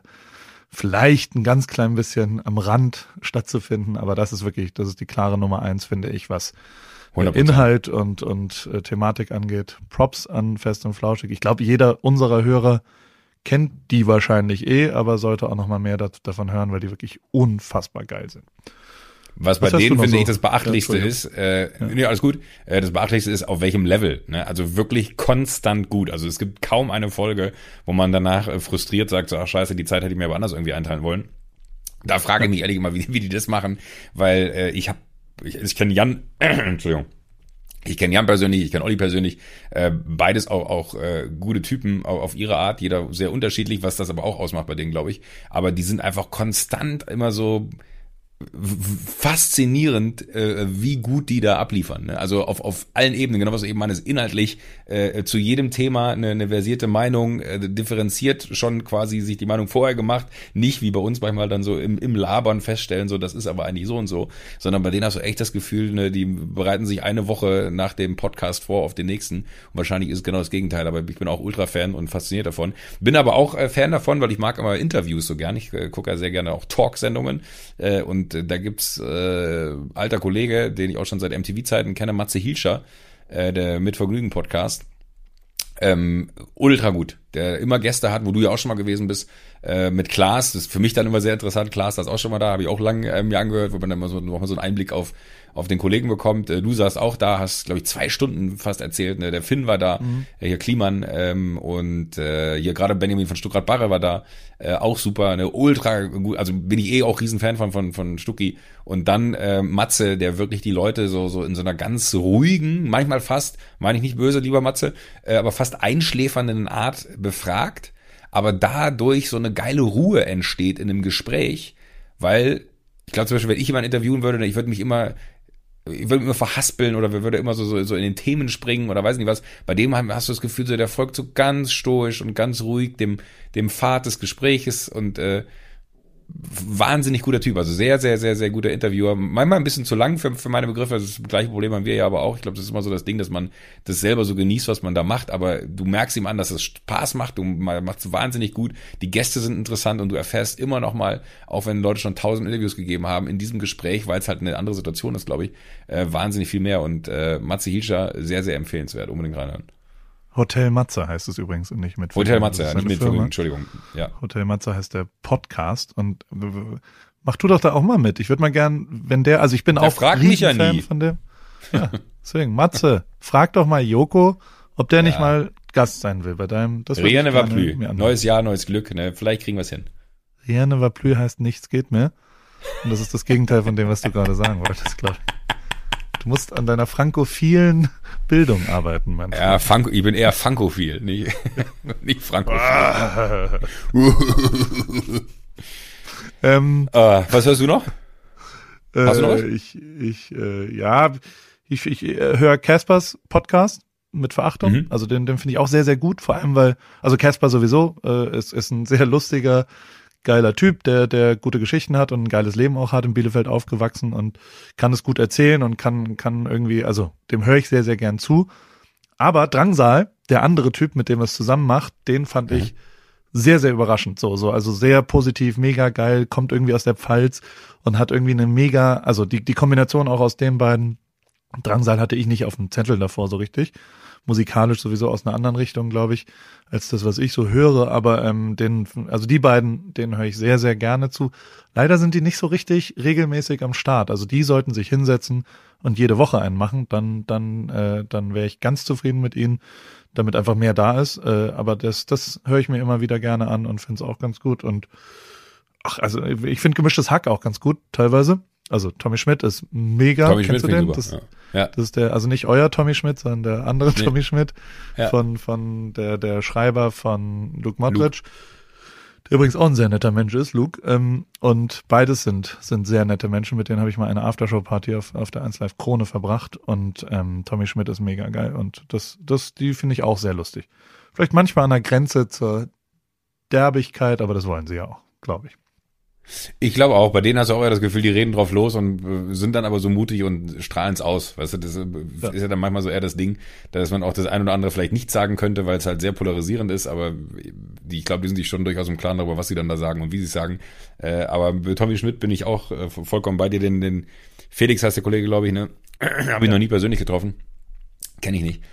vielleicht ein ganz klein bisschen am Rand stattzufinden, aber das ist wirklich, das ist die klare Nummer eins, finde ich, was 100%. Inhalt und, und äh, Thematik angeht. Props an Fest und Flauschig. Ich glaube, jeder unserer Hörer kennt die wahrscheinlich eh, aber sollte auch noch mal mehr davon hören, weil die wirklich unfassbar geil sind. Was bei denen, finde so? ich, das Beachtlichste ja, ist, äh, ja. nee, alles gut, äh, das Beachtlichste ist, auf welchem Level. Ne? Also wirklich konstant gut. Also es gibt kaum eine Folge, wo man danach äh, frustriert sagt, so, ach scheiße, die Zeit hätte ich mir aber anders irgendwie einteilen wollen. Da frage ich mich ehrlich immer, wie, wie die das machen, weil äh, ich habe, ich, ich kenne Jan, Entschuldigung, ich kenne Jan persönlich, ich kenne Olli persönlich, äh, beides auch, auch äh, gute Typen auf, auf ihre Art, jeder sehr unterschiedlich, was das aber auch ausmacht bei denen, glaube ich. Aber die sind einfach konstant immer so faszinierend, äh, wie gut die da abliefern. Ne? Also auf, auf allen Ebenen, genau was du eben meinst, inhaltlich äh, zu jedem Thema eine, eine versierte Meinung, äh, differenziert schon quasi sich die Meinung vorher gemacht, nicht wie bei uns manchmal dann so im, im Labern feststellen, so das ist aber eigentlich so und so, sondern bei denen hast du echt das Gefühl, ne, die bereiten sich eine Woche nach dem Podcast vor auf den nächsten und wahrscheinlich ist es genau das Gegenteil, aber ich bin auch Ultra-Fan und fasziniert davon. Bin aber auch äh, Fan davon, weil ich mag immer Interviews so gern, ich äh, gucke ja sehr gerne auch Talksendungen äh, und äh, da gibt's äh, alter Kollege, den ich auch schon seit MTV-Zeiten kenne, Matze Hilscher, äh, der Mitvergnügen-Podcast. Ähm, ultra gut, der immer Gäste hat, wo du ja auch schon mal gewesen bist, äh, mit Klaas, das ist für mich dann immer sehr interessant, Klaas das ist auch schon mal da, habe ich auch lange äh, mir angehört, wo man dann mal so, nochmal so einen Einblick auf auf den Kollegen bekommt. Äh, du saßt auch da, hast, glaube ich, zwei Stunden fast erzählt. Ne? Der Finn war da, mhm. Äh, hier Kliman ähm, und äh, hier gerade Benjamin von Stuttgart-Barre war da. Äh, auch super, eine ultra gut, also bin ich eh auch Riesenfan von, von, von Stucki. Und dann äh, Matze, der wirklich die Leute so, so in so einer ganz ruhigen, manchmal fast, meine ich nicht böse, lieber Matze, äh, aber fast einschläfernden Art befragt, aber dadurch so eine geile Ruhe entsteht in einem Gespräch, weil ich glaube zum Beispiel, wenn ich jemanden interviewen würde, ich würde mich immer ich würde immer verhaspeln oder wir würde immer so, so, so in den Themen springen oder weiß nicht was. Bei dem hast du das Gefühl, so der folgt so ganz stoisch und ganz ruhig dem, dem Pfad des Gespräches und äh, wahnsinnig guter Typ, also sehr, sehr, sehr, sehr guter Interviewer. Manchmal ein bisschen zu lang für, für meine Begriffe. Das, ist das gleiche Problem haben wir ja aber auch. Ich glaube, das ist immer so das Ding, dass man das selber so genießt, was man da macht. Aber du merkst ihm an, dass es Spaß macht. Du machst wahnsinnig gut. Die Gäste sind interessant und du erfährst immer noch mal, auch wenn Leute schon tausend Interviews gegeben haben, in diesem Gespräch, weil es halt eine andere Situation ist, glaube ich, äh, wahnsinnig viel mehr. Und äh, Matze Hilscher sehr, sehr empfehlenswert. Unbedingt reinhören. Hotel Matze heißt es übrigens und nicht mit Hotel Matze, ja, nicht mit Firma. Entschuldigung. Ja. Hotel Matze heißt der Podcast und mach du doch da auch mal mit. Ich würde mal gern, wenn der, also ich bin der auch fragt mich ja nie. von dem. Ja, deswegen, Matze, frag doch mal Joko, ob der ja. nicht mal Gast sein will bei deinem. Das Riane war plü. Neues Jahr, neues Glück. Ne? Vielleicht kriegen wir es hin. Riane war plü heißt nichts geht mehr. Und das ist das Gegenteil von dem, was du gerade sagen wolltest, glaube ich. Du musst an deiner frankophilen Bildung arbeiten, mein Ja, Franco, ich bin eher frankophil, nicht, nicht frankophil. ähm, uh, was hörst du noch? Hast du noch was? Äh, ich, ich, äh, ja, ich, ich äh, höre Caspers Podcast mit Verachtung. Mhm. Also den, den finde ich auch sehr, sehr gut. Vor allem, weil, also Casper sowieso äh, ist, ist ein sehr lustiger, geiler Typ, der, der gute Geschichten hat und ein geiles Leben auch hat, in Bielefeld aufgewachsen und kann es gut erzählen und kann, kann irgendwie, also dem höre ich sehr, sehr gern zu. Aber Drangsal, der andere Typ, mit dem er es zusammen macht, den fand mhm. ich sehr, sehr überraschend. So, so, also sehr positiv, mega geil, kommt irgendwie aus der Pfalz und hat irgendwie eine mega, also die, die Kombination auch aus den beiden. Drangsal hatte ich nicht auf dem Zettel davor so richtig musikalisch sowieso aus einer anderen Richtung, glaube ich, als das, was ich so höre. Aber ähm, den, also die beiden, denen höre ich sehr, sehr gerne zu. Leider sind die nicht so richtig regelmäßig am Start. Also die sollten sich hinsetzen und jede Woche einen machen. Dann, dann, äh, dann wäre ich ganz zufrieden mit ihnen, damit einfach mehr da ist. Äh, aber das, das höre ich mir immer wieder gerne an und finde es auch ganz gut. Und ach, also ich finde gemischtes Hack auch ganz gut, teilweise. Also Tommy Schmidt ist mega. Tommy Kennst Schmidt du den? Das, ja. ja. das ist der, also nicht euer Tommy Schmidt, sondern der andere nee. Tommy Schmidt ja. von, von der, der Schreiber von Luke Modric. Luke. Der übrigens auch ein sehr netter Mensch ist, Luke. Ähm, und beides sind, sind sehr nette Menschen. Mit denen habe ich mal eine Aftershow-Party auf, auf der 1 Live Krone verbracht. Und ähm, Tommy Schmidt ist mega geil. Und das, das, die finde ich auch sehr lustig. Vielleicht manchmal an der Grenze zur Derbigkeit, aber das wollen sie ja auch, glaube ich. Ich glaube auch, bei denen hast du auch eher das Gefühl, die reden drauf los und äh, sind dann aber so mutig und strahlen es aus. Weißt du, das äh, ja. ist ja dann manchmal so eher das Ding, dass man auch das ein oder andere vielleicht nicht sagen könnte, weil es halt sehr polarisierend ist, aber die, ich glaube, die sind sich schon durchaus im Klaren darüber, was sie dann da sagen und wie sie es sagen. Äh, aber bei Tommy Schmidt bin ich auch äh, vollkommen bei dir, den, den Felix heißt der Kollege, glaube ich, ne? Habe ich noch nie persönlich getroffen. Kenne ich nicht.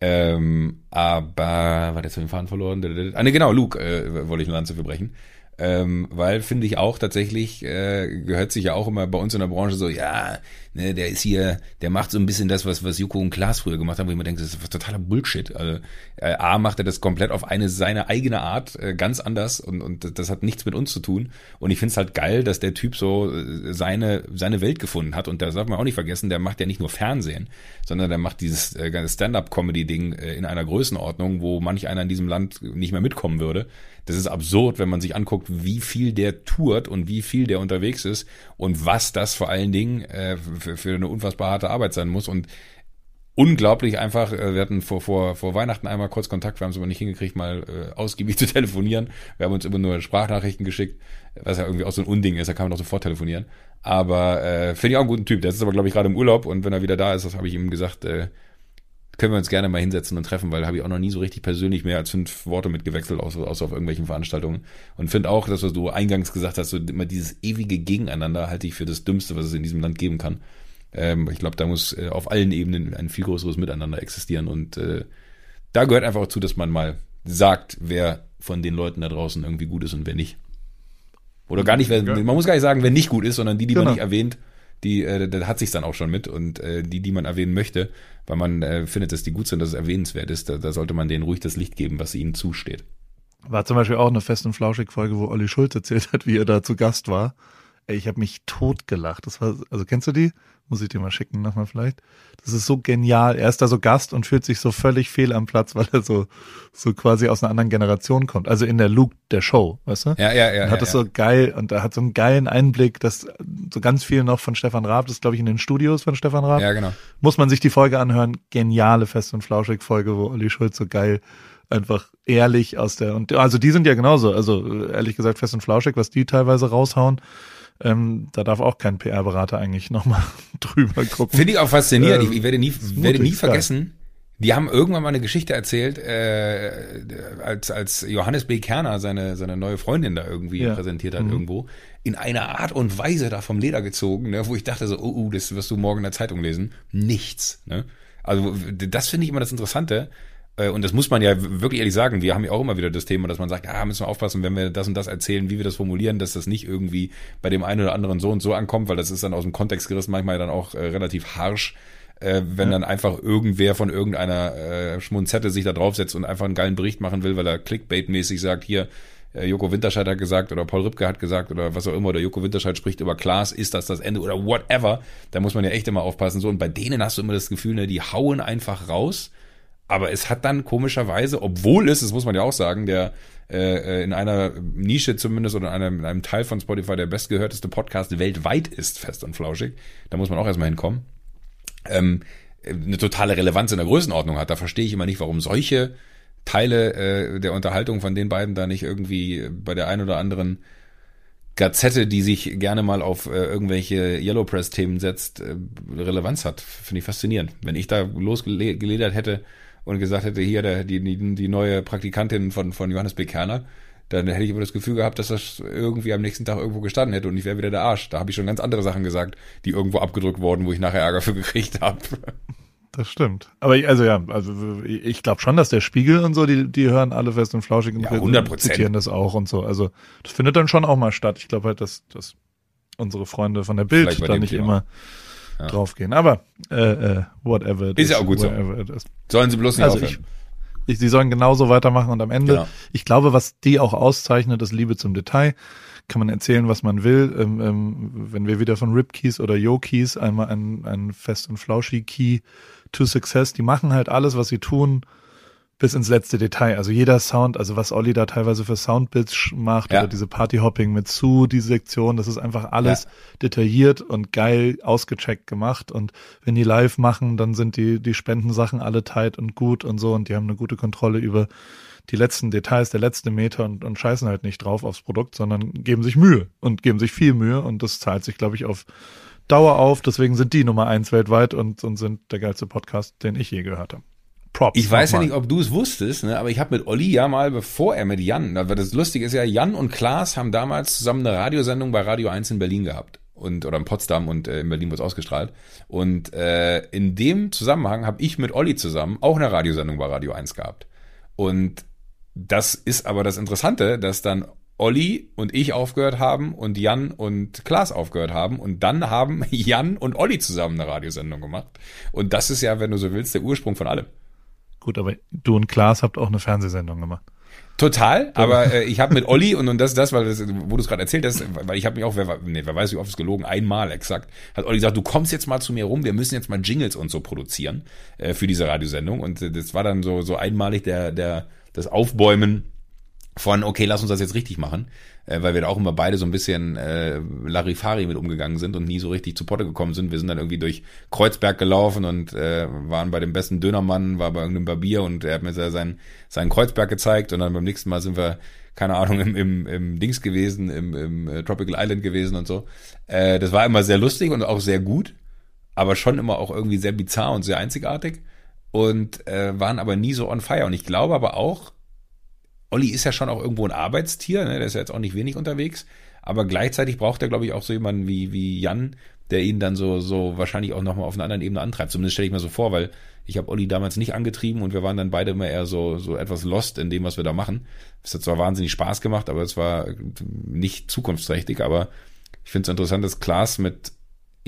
Ähm, aber, war der zu den Faden verloren? Ah, ne, genau, Luke äh, wollte ich eine Lanze verbrechen. Ähm, weil finde ich auch tatsächlich, äh, gehört sich ja auch immer bei uns in der Branche so, ja, ne, der ist hier, der macht so ein bisschen das, was, was Joko und Klaas früher gemacht haben, wo ich mir denke, das ist totaler Bullshit. Also, äh, A macht er das komplett auf eine seine eigene Art, äh, ganz anders und, und das hat nichts mit uns zu tun. Und ich finde es halt geil, dass der Typ so äh, seine, seine Welt gefunden hat. Und da darf man auch nicht vergessen, der macht ja nicht nur Fernsehen, sondern der macht dieses äh, Stand-up-Comedy-Ding äh, in einer Größenordnung, wo manch einer in diesem Land nicht mehr mitkommen würde das ist absurd, wenn man sich anguckt, wie viel der tourt und wie viel der unterwegs ist und was das vor allen Dingen äh, für, für eine unfassbar harte Arbeit sein muss. Und unglaublich einfach. Äh, wir hatten vor, vor, vor Weihnachten einmal kurz Kontakt, wir haben es aber nicht hingekriegt, mal äh, ausgiebig zu telefonieren. Wir haben uns immer nur Sprachnachrichten geschickt, was ja irgendwie auch so ein Unding ist, da kann man doch sofort telefonieren. Aber äh, finde ich auch einen guten Typ. Der ist aber, glaube ich, gerade im Urlaub und wenn er wieder da ist, das habe ich ihm gesagt, äh, können wir uns gerne mal hinsetzen und treffen, weil habe ich auch noch nie so richtig persönlich mehr als fünf Worte mitgewechselt, außer, außer auf irgendwelchen Veranstaltungen. Und finde auch, dass was du eingangs gesagt hast, so immer dieses ewige Gegeneinander halte ich für das Dümmste, was es in diesem Land geben kann. Ähm, ich glaube, da muss äh, auf allen Ebenen ein viel größeres Miteinander existieren. Und äh, da gehört einfach auch zu, dass man mal sagt, wer von den Leuten da draußen irgendwie gut ist und wer nicht. Oder gar nicht, wer, man muss gar nicht sagen, wer nicht gut ist, sondern die, die genau. man nicht erwähnt, die, äh, da hat sich dann auch schon mit und äh, die, die man erwähnen möchte, weil man äh, findet, dass die gut sind, dass es erwähnenswert ist, da, da sollte man denen ruhig das Licht geben, was ihnen zusteht. War zum Beispiel auch eine Fest- und Flauschig-Folge, wo Olli Schulz erzählt hat, wie er da zu Gast war. Ey, ich habe mich totgelacht. Das war, also kennst du die? Muss ich dir mal schicken nochmal vielleicht. Das ist so genial. Er ist da so Gast und fühlt sich so völlig fehl am Platz, weil er so, so quasi aus einer anderen Generation kommt. Also in der Luke der Show, weißt du? Ja, ja, ja. Und hat ja, das ja. so geil und er hat so einen geilen Einblick, dass so ganz viel noch von Stefan Raab, das ist glaube ich in den Studios von Stefan Raab. Ja, genau. Muss man sich die Folge anhören. Geniale Fest- und Flauschig-Folge, wo Olli Schulz so geil einfach ehrlich aus der und also die sind ja genauso, also ehrlich gesagt fest und flauschig, was die teilweise raushauen. Ähm, da darf auch kein PR-Berater eigentlich nochmal drüber gucken. Finde ich auch faszinierend. Äh, ich, ich werde nie, mutig, werde nie vergessen. Die haben irgendwann mal eine Geschichte erzählt, äh, als, als Johannes B. Kerner seine, seine neue Freundin da irgendwie Ja. präsentiert hat Mhm. irgendwo, in einer Art und Weise da vom Leder gezogen, ne, wo ich dachte so, oh, oh, das wirst du morgen in der Zeitung lesen. Nichts. Ne? Also das finde ich immer das Interessante. Äh, Und das muss man ja wirklich ehrlich sagen. Wir haben ja auch immer wieder das Thema, dass man sagt, ja, müssen wir aufpassen, wenn wir das und das erzählen, wie wir das formulieren, dass das nicht irgendwie bei dem einen oder anderen so und so ankommt, weil das ist dann aus dem Kontext gerissen manchmal dann auch äh, relativ harsch, äh, wenn dann einfach irgendwer von irgendeiner äh, Schmunzette sich da draufsetzt und einfach einen geilen Bericht machen will, weil er Clickbait-mäßig sagt, hier, äh, Joko Winterscheid hat gesagt oder Paul Rübke hat gesagt oder was auch immer, oder Joko Winterscheid spricht über Klaas, ist das das Ende oder whatever, da muss man ja echt immer aufpassen. So, und bei denen hast du immer das Gefühl, ne, die hauen einfach raus aber es hat dann komischerweise, obwohl es, das muss man ja auch sagen, der äh, in einer Nische zumindest oder in einem, in einem Teil von Spotify der bestgehörteste Podcast weltweit ist, fest und flauschig, da muss man auch erstmal hinkommen, ähm, eine totale Relevanz in der Größenordnung hat. Da verstehe ich immer nicht, warum solche Teile äh, der Unterhaltung von den beiden da nicht irgendwie bei der ein oder anderen Gazette, die sich gerne mal auf äh, irgendwelche Yellow Press Themen setzt, äh, Relevanz hat. Finde ich faszinierend. Wenn ich da losgeledert hätte und gesagt hätte, hier der, die, die, die neue Praktikantin von, von Johannes B. Kerner, dann hätte ich immer das Gefühl gehabt, dass das irgendwie am nächsten Tag irgendwo gestanden hätte und ich wäre wieder der Arsch. Da habe ich schon ganz andere Sachen gesagt, die irgendwo abgedrückt wurden, wo ich nachher Ärger für gekriegt habe. Das stimmt. Aber ich- also ja, also ich glaube schon, dass der Spiegel und so, die, die hören alle fest und flauschig und Ja, 100%. zitieren das auch und so. Also das findet dann schon auch mal statt. Ich glaube halt, dass, dass unsere Freunde von der Bild da nicht Thema. immer Ja. draufgehen. Aber äh, äh, whatever Ist ja auch gut so. Sollen sie bloß nicht Also ich, aufhören. ich, sie sollen genauso weitermachen und am Ende, Genau. ich glaube, was die auch auszeichnet, ist Liebe zum Detail. Kann man erzählen, was man will. Ähm, ähm, wenn wir wieder von Rip-Keys oder Yo-Keys einmal ein, ein fest und flauschi Key to Success, die machen halt alles, was sie tun, bis ins letzte Detail. Also jeder Sound, also was Olli da teilweise für Soundbits macht Ja. oder diese Partyhopping mit zu, die Sektion, das ist einfach alles detailliert und geil ausgecheckt gemacht. Und wenn die live machen, dann sind die, die Spendensachen alle tight und gut und so und die haben eine gute Kontrolle über die letzten Details, der letzte Meter und, und scheißen halt nicht drauf aufs Produkt, sondern geben sich Mühe und geben sich viel Mühe und das zahlt sich, glaube ich, auf Dauer auf. Deswegen sind die Nummer eins weltweit und, und sind der geilste Podcast, den ich je gehört habe. Props. Ich weiß ja nicht, ob du es wusstest, ne, aber ich habe mit Olli ja mal, bevor er mit Jan, das Lustige ist ja, Jan und Klaas haben damals zusammen eine Radiosendung bei Radio 1 in Berlin gehabt. Und, oder in Potsdam und äh, in Berlin wurde es ausgestrahlt. Und äh, in dem Zusammenhang habe ich mit Olli zusammen auch eine Radiosendung bei Radio 1 gehabt. Und das ist aber das Interessante, dass dann Olli und ich aufgehört haben und Jan und Klaas aufgehört haben und dann haben Jan und Olli zusammen eine Radiosendung gemacht. Und das ist ja, wenn du so willst, der Ursprung von allem. Gut, aber du und Klaas habt auch eine Fernsehsendung gemacht. Total, aber äh, ich habe mit Olli und, und das das, weil das, wo du es gerade erzählt hast, weil ich habe mich auch, wer, nee, wer weiß, wie oft es gelogen, einmal exakt, hat Olli gesagt, du kommst jetzt mal zu mir rum, wir müssen jetzt mal Jingles und so produzieren äh, für diese Radiosendung und äh, das war dann so so einmalig der der das Aufbäumen von, okay, lass uns das jetzt richtig machen, äh, weil wir da auch immer beide so ein bisschen äh, Larifari mit umgegangen sind und nie so richtig zu Potte gekommen sind. Wir sind dann irgendwie durch Kreuzberg gelaufen und äh, waren bei dem besten Dönermann, war bei irgendeinem Barbier und er hat mir seinen, seinen Kreuzberg gezeigt und dann beim nächsten Mal sind wir, keine Ahnung, im, im, im Dings gewesen, im, im äh, Tropical Island gewesen und so. Äh, das war immer sehr lustig und auch sehr gut, aber schon immer auch irgendwie sehr bizarr und sehr einzigartig und äh, waren aber nie so on fire. Und ich glaube aber auch, Olli ist ja schon auch irgendwo ein Arbeitstier, ne? der ist ja jetzt auch nicht wenig unterwegs, aber gleichzeitig braucht er, glaube ich, auch so jemanden wie, wie Jan, der ihn dann so, so wahrscheinlich auch nochmal auf einer anderen Ebene antreibt. Zumindest stelle ich mir so vor, weil ich habe Olli damals nicht angetrieben und wir waren dann beide immer eher so, so etwas lost in dem, was wir da machen. Es hat zwar wahnsinnig Spaß gemacht, aber es war nicht zukunftsträchtig, aber ich finde es interessant, dass Klaas mit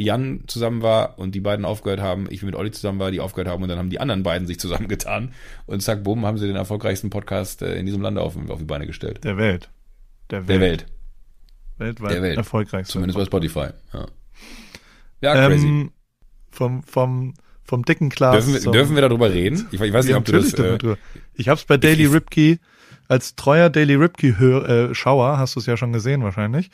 Jan zusammen war und die beiden aufgehört haben, ich mit Olli zusammen war, die aufgehört haben und dann haben die anderen beiden sich zusammengetan und zack, bumm, haben sie den erfolgreichsten Podcast äh, in diesem Lande auf, auf die Beine gestellt. Der Welt. Der Welt. Der Welt. Weltweit Der Welt. erfolgreichste. Zumindest bei Spotify. Ja, ja crazy. ähm, vom, vom, vom dicken Klaas. dürfen, wir, dürfen wir darüber reden? Ich, ich weiß nicht, ob du das... Äh. Ich hab's bei Daily Ripkey als treuer Daily Ripkey äh, Schauer hast du es ja schon gesehen wahrscheinlich.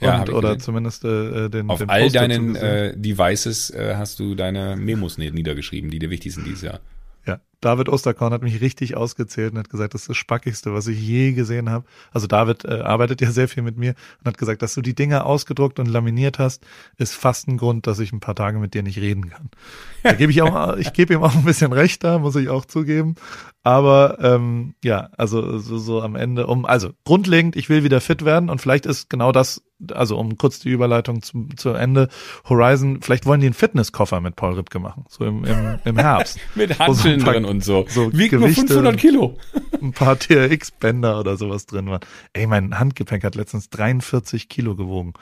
Ja, Und, ich oder gesehen. zumindest äh, den auf den all deinen äh, Devices äh, hast du deine Memos ni- niedergeschrieben, die dir wichtig sind dieses Jahr. Ja, David Osterkorn hat mich richtig ausgezählt und hat gesagt, das ist das Spackigste, was ich je gesehen habe. Also David äh, arbeitet ja sehr viel mit mir und hat gesagt, dass du die Dinger ausgedruckt und laminiert hast, ist fast ein Grund, dass ich ein paar Tage mit dir nicht reden kann. Da gebe ich auch, ich gebe ihm auch ein bisschen recht da, muss ich auch zugeben. Aber ähm, ja, also so, so am Ende, um, also grundlegend, ich will wieder fit werden und vielleicht ist genau das, also um kurz die Überleitung zum, zu Ende, Horizon, vielleicht wollen die einen Fitnesskoffer mit Paul Ripke machen, so im, im, im Herbst. Mit paar- drin und so. so Wiegt nur Gewichte. 500 Kilo. ein paar TRX-Bänder oder sowas drin waren. Ey, mein Handgepäck hat letztens 43 Kilo gewogen.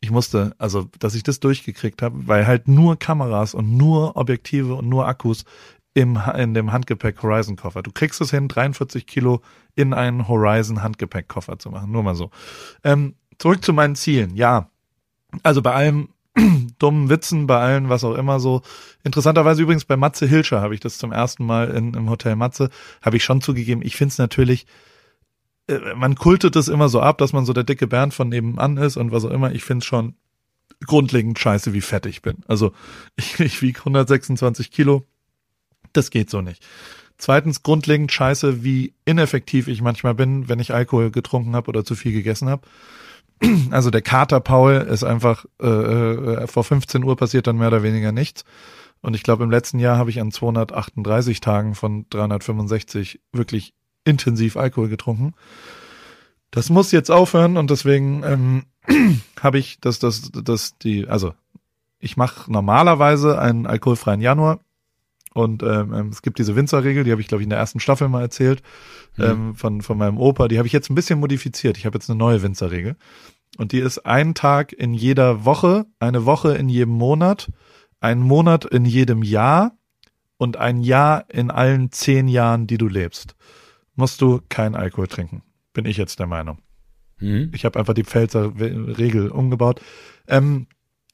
Ich musste, also, dass ich das durchgekriegt habe, weil halt nur Kameras und nur Objektive und nur Akkus im, in dem Handgepäck Horizon Koffer. Du kriegst es hin, 43 Kilo in einen Horizon Handgepäck Koffer zu machen. Nur mal so. Ähm, zurück zu meinen Zielen. Ja. Also bei allem dummen Witzen, bei allen, was auch immer so. Interessanterweise übrigens bei Matze Hilscher habe ich das zum ersten Mal in, im Hotel Matze, habe ich schon zugegeben. Ich finde es natürlich, äh, man kultet es immer so ab, dass man so der dicke Bernd von nebenan ist und was auch immer. Ich finde es schon grundlegend scheiße, wie fett ich bin. Also ich, ich wiege 126 Kilo. Das geht so nicht. Zweitens grundlegend scheiße, wie ineffektiv ich manchmal bin, wenn ich Alkohol getrunken habe oder zu viel gegessen habe. Also der Kater Paul ist einfach äh, äh, vor 15 Uhr passiert dann mehr oder weniger nichts. Und ich glaube, im letzten Jahr habe ich an 238 Tagen von 365 wirklich intensiv Alkohol getrunken. Das muss jetzt aufhören und deswegen ähm, habe ich das, das, das, die, also ich mache normalerweise einen alkoholfreien Januar und ähm, ähm, es gibt diese Winzerregel, die habe ich glaube ich in der ersten Staffel mal erzählt ähm, von von meinem Opa. Die habe ich jetzt ein bisschen modifiziert. Ich habe jetzt eine neue Winzerregel und die ist ein Tag in jeder Woche, eine Woche in jedem Monat, ein Monat in jedem Jahr und ein Jahr in allen zehn Jahren, die du lebst, musst du kein Alkohol trinken. Bin ich jetzt der Meinung. Mhm. Ich habe einfach die Pfälzer Regel umgebaut. Ähm,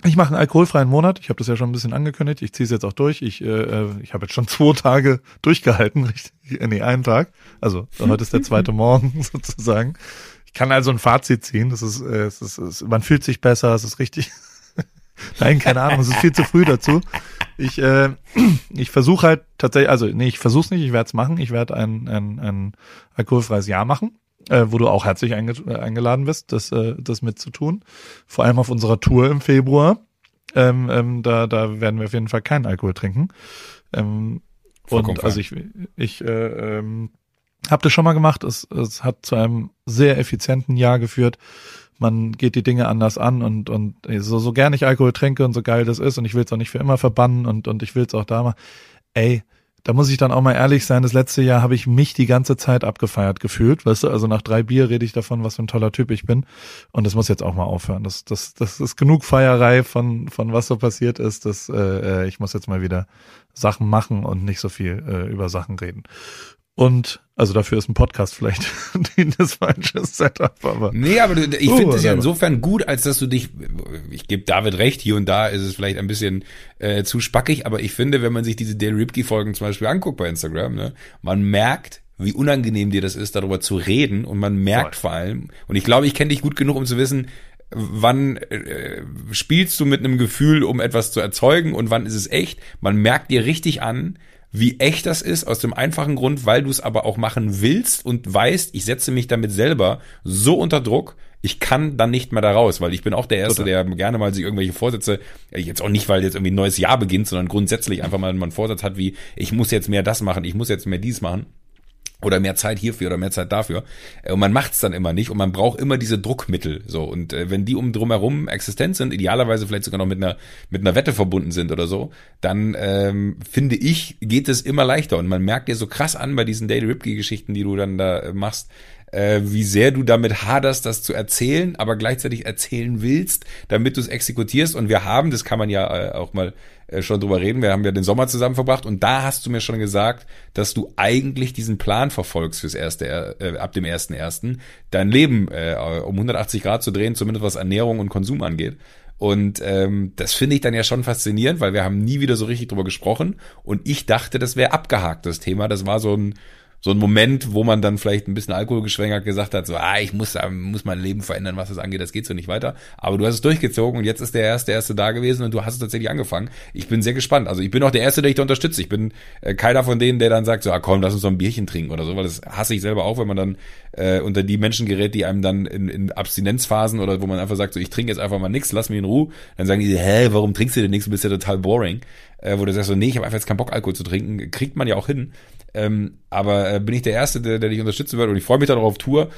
ich mache einen alkoholfreien Monat. Ich habe das ja schon ein bisschen angekündigt. Ich ziehe es jetzt auch durch. Ich, äh, äh, ich habe jetzt schon zwei Tage durchgehalten. Richtig, äh, nee, einen Tag. Also heute ist der zweite Morgen sozusagen. Ich kann also ein Fazit ziehen. Das ist, äh, es ist, es, man fühlt sich besser. Es ist richtig. Nein, keine Ahnung. Es ist viel zu früh dazu. Ich, äh, ich versuche halt tatsächlich, also nee, ich versuche es nicht. Ich werde es machen. Ich werde ein, ein, ein alkoholfreies Jahr machen äh, wo du auch herzlich einge äh, eingeladen bist, das, äh, das mitzutun. Vor allem auf unserer Tour im Februar. Ähm, ähm, da, da werden wir auf jeden Fall keinen Alkohol trinken. Ähm, Vollkommen und also ich, ich äh, ähm, habe das schon mal gemacht. Es, es hat zu einem sehr effizienten Jahr geführt. Man geht die Dinge anders an und und so, so gern ich Alkohol trinke und so geil das ist und ich will es auch nicht für immer verbannen und und ich will es auch da mal. Ey, da muss ich dann auch mal ehrlich sein, das letzte Jahr habe ich mich die ganze Zeit abgefeiert gefühlt, weißt du, also nach drei Bier rede ich davon, was für ein toller Typ ich bin und das muss jetzt auch mal aufhören. Das, das, das ist genug Feierei von, von was so passiert ist, dass äh, ich muss jetzt mal wieder Sachen machen und nicht so viel äh, über Sachen reden. Und also dafür ist ein Podcast vielleicht das falsche Setup, aber Nee, aber ich Oh, finde es ja insofern gut, als dass du dich, ich gebe David recht, hier und da ist es vielleicht ein bisschen äh, zu spackig, aber ich finde, wenn man sich diese Dale Ripke-Folgen zum Beispiel anguckt bei Instagram, ne, man merkt, wie unangenehm dir das ist, darüber zu reden und man merkt vor allem, und ich glaube, ich kenne dich gut genug, um zu wissen, wann äh, spielst du mit einem Gefühl, um etwas zu erzeugen und wann ist es echt. Man merkt dir richtig an, wie echt das ist, aus dem einfachen Grund, weil du es aber auch machen willst und weißt, ich setze mich damit selber so unter Druck, ich kann dann nicht mehr da raus, weil ich bin auch der Erste, der gerne mal sich irgendwelche Vorsätze, äh, jetzt auch nicht, weil jetzt irgendwie ein neues Jahr beginnt, sondern grundsätzlich einfach mal einen Vorsatz hat, wie ich muss jetzt mehr das machen, ich muss jetzt mehr dies machen oder mehr Zeit hierfür oder mehr Zeit dafür. Äh, Und man macht es dann immer nicht und man braucht immer diese Druckmittel. So und äh, wenn die um drumherum existent sind, idealerweise vielleicht sogar noch mit einer mit einer Wette verbunden sind oder so, dann ähm, finde ich geht es immer leichter und man merkt dir so krass an bei diesen Daily Ripke-Geschichten, die du dann da äh, machst, äh, wie sehr du damit haderst, das zu erzählen, aber gleichzeitig erzählen willst, damit du es exekutierst. Und wir haben, das kann man ja äh, auch mal äh, schon drüber reden, wir haben ja den Sommer zusammen verbracht und da hast du mir schon gesagt, dass du eigentlich diesen Plan verfolgst fürs erste, äh, ab dem ersten ersten, dein Leben äh, um 180 Grad zu drehen, zumindest was Ernährung und Konsum angeht. Und ähm, das finde ich dann ja schon faszinierend, weil wir haben nie wieder so richtig drüber gesprochen. Und ich dachte, das wäre abgehakt, das Thema. Das war so ein, so ein Moment, wo man dann vielleicht ein bisschen Alkohol geschwängert gesagt hat, so, ah, ich muss, muss mein Leben verändern, was das angeht, das geht so nicht weiter. Aber du hast es durchgezogen und jetzt ist der erste, erste da gewesen und du hast es tatsächlich angefangen. Ich bin sehr gespannt. Also ich bin auch der Erste, der dich da unterstützt. Ich bin äh, keiner von denen, der dann sagt, so, ah, komm, lass uns so ein Bierchen trinken oder so, weil das hasse ich selber auch, wenn man dann äh, unter die Menschen gerät, die einem dann in, in Abstinenzphasen oder wo man einfach sagt, so, ich trinke jetzt einfach mal nichts, lass mich in Ruhe. Dann sagen die, hä, warum trinkst du denn nichts? Du bist ja total boring. Äh, wo du sagst so, nee, ich habe einfach jetzt keinen Bock, Alkohol zu trinken. Kriegt man ja auch hin. Ähm, aber äh, bin ich der Erste, der, der dich unterstützen wird und ich freue mich dann auch auf Tour.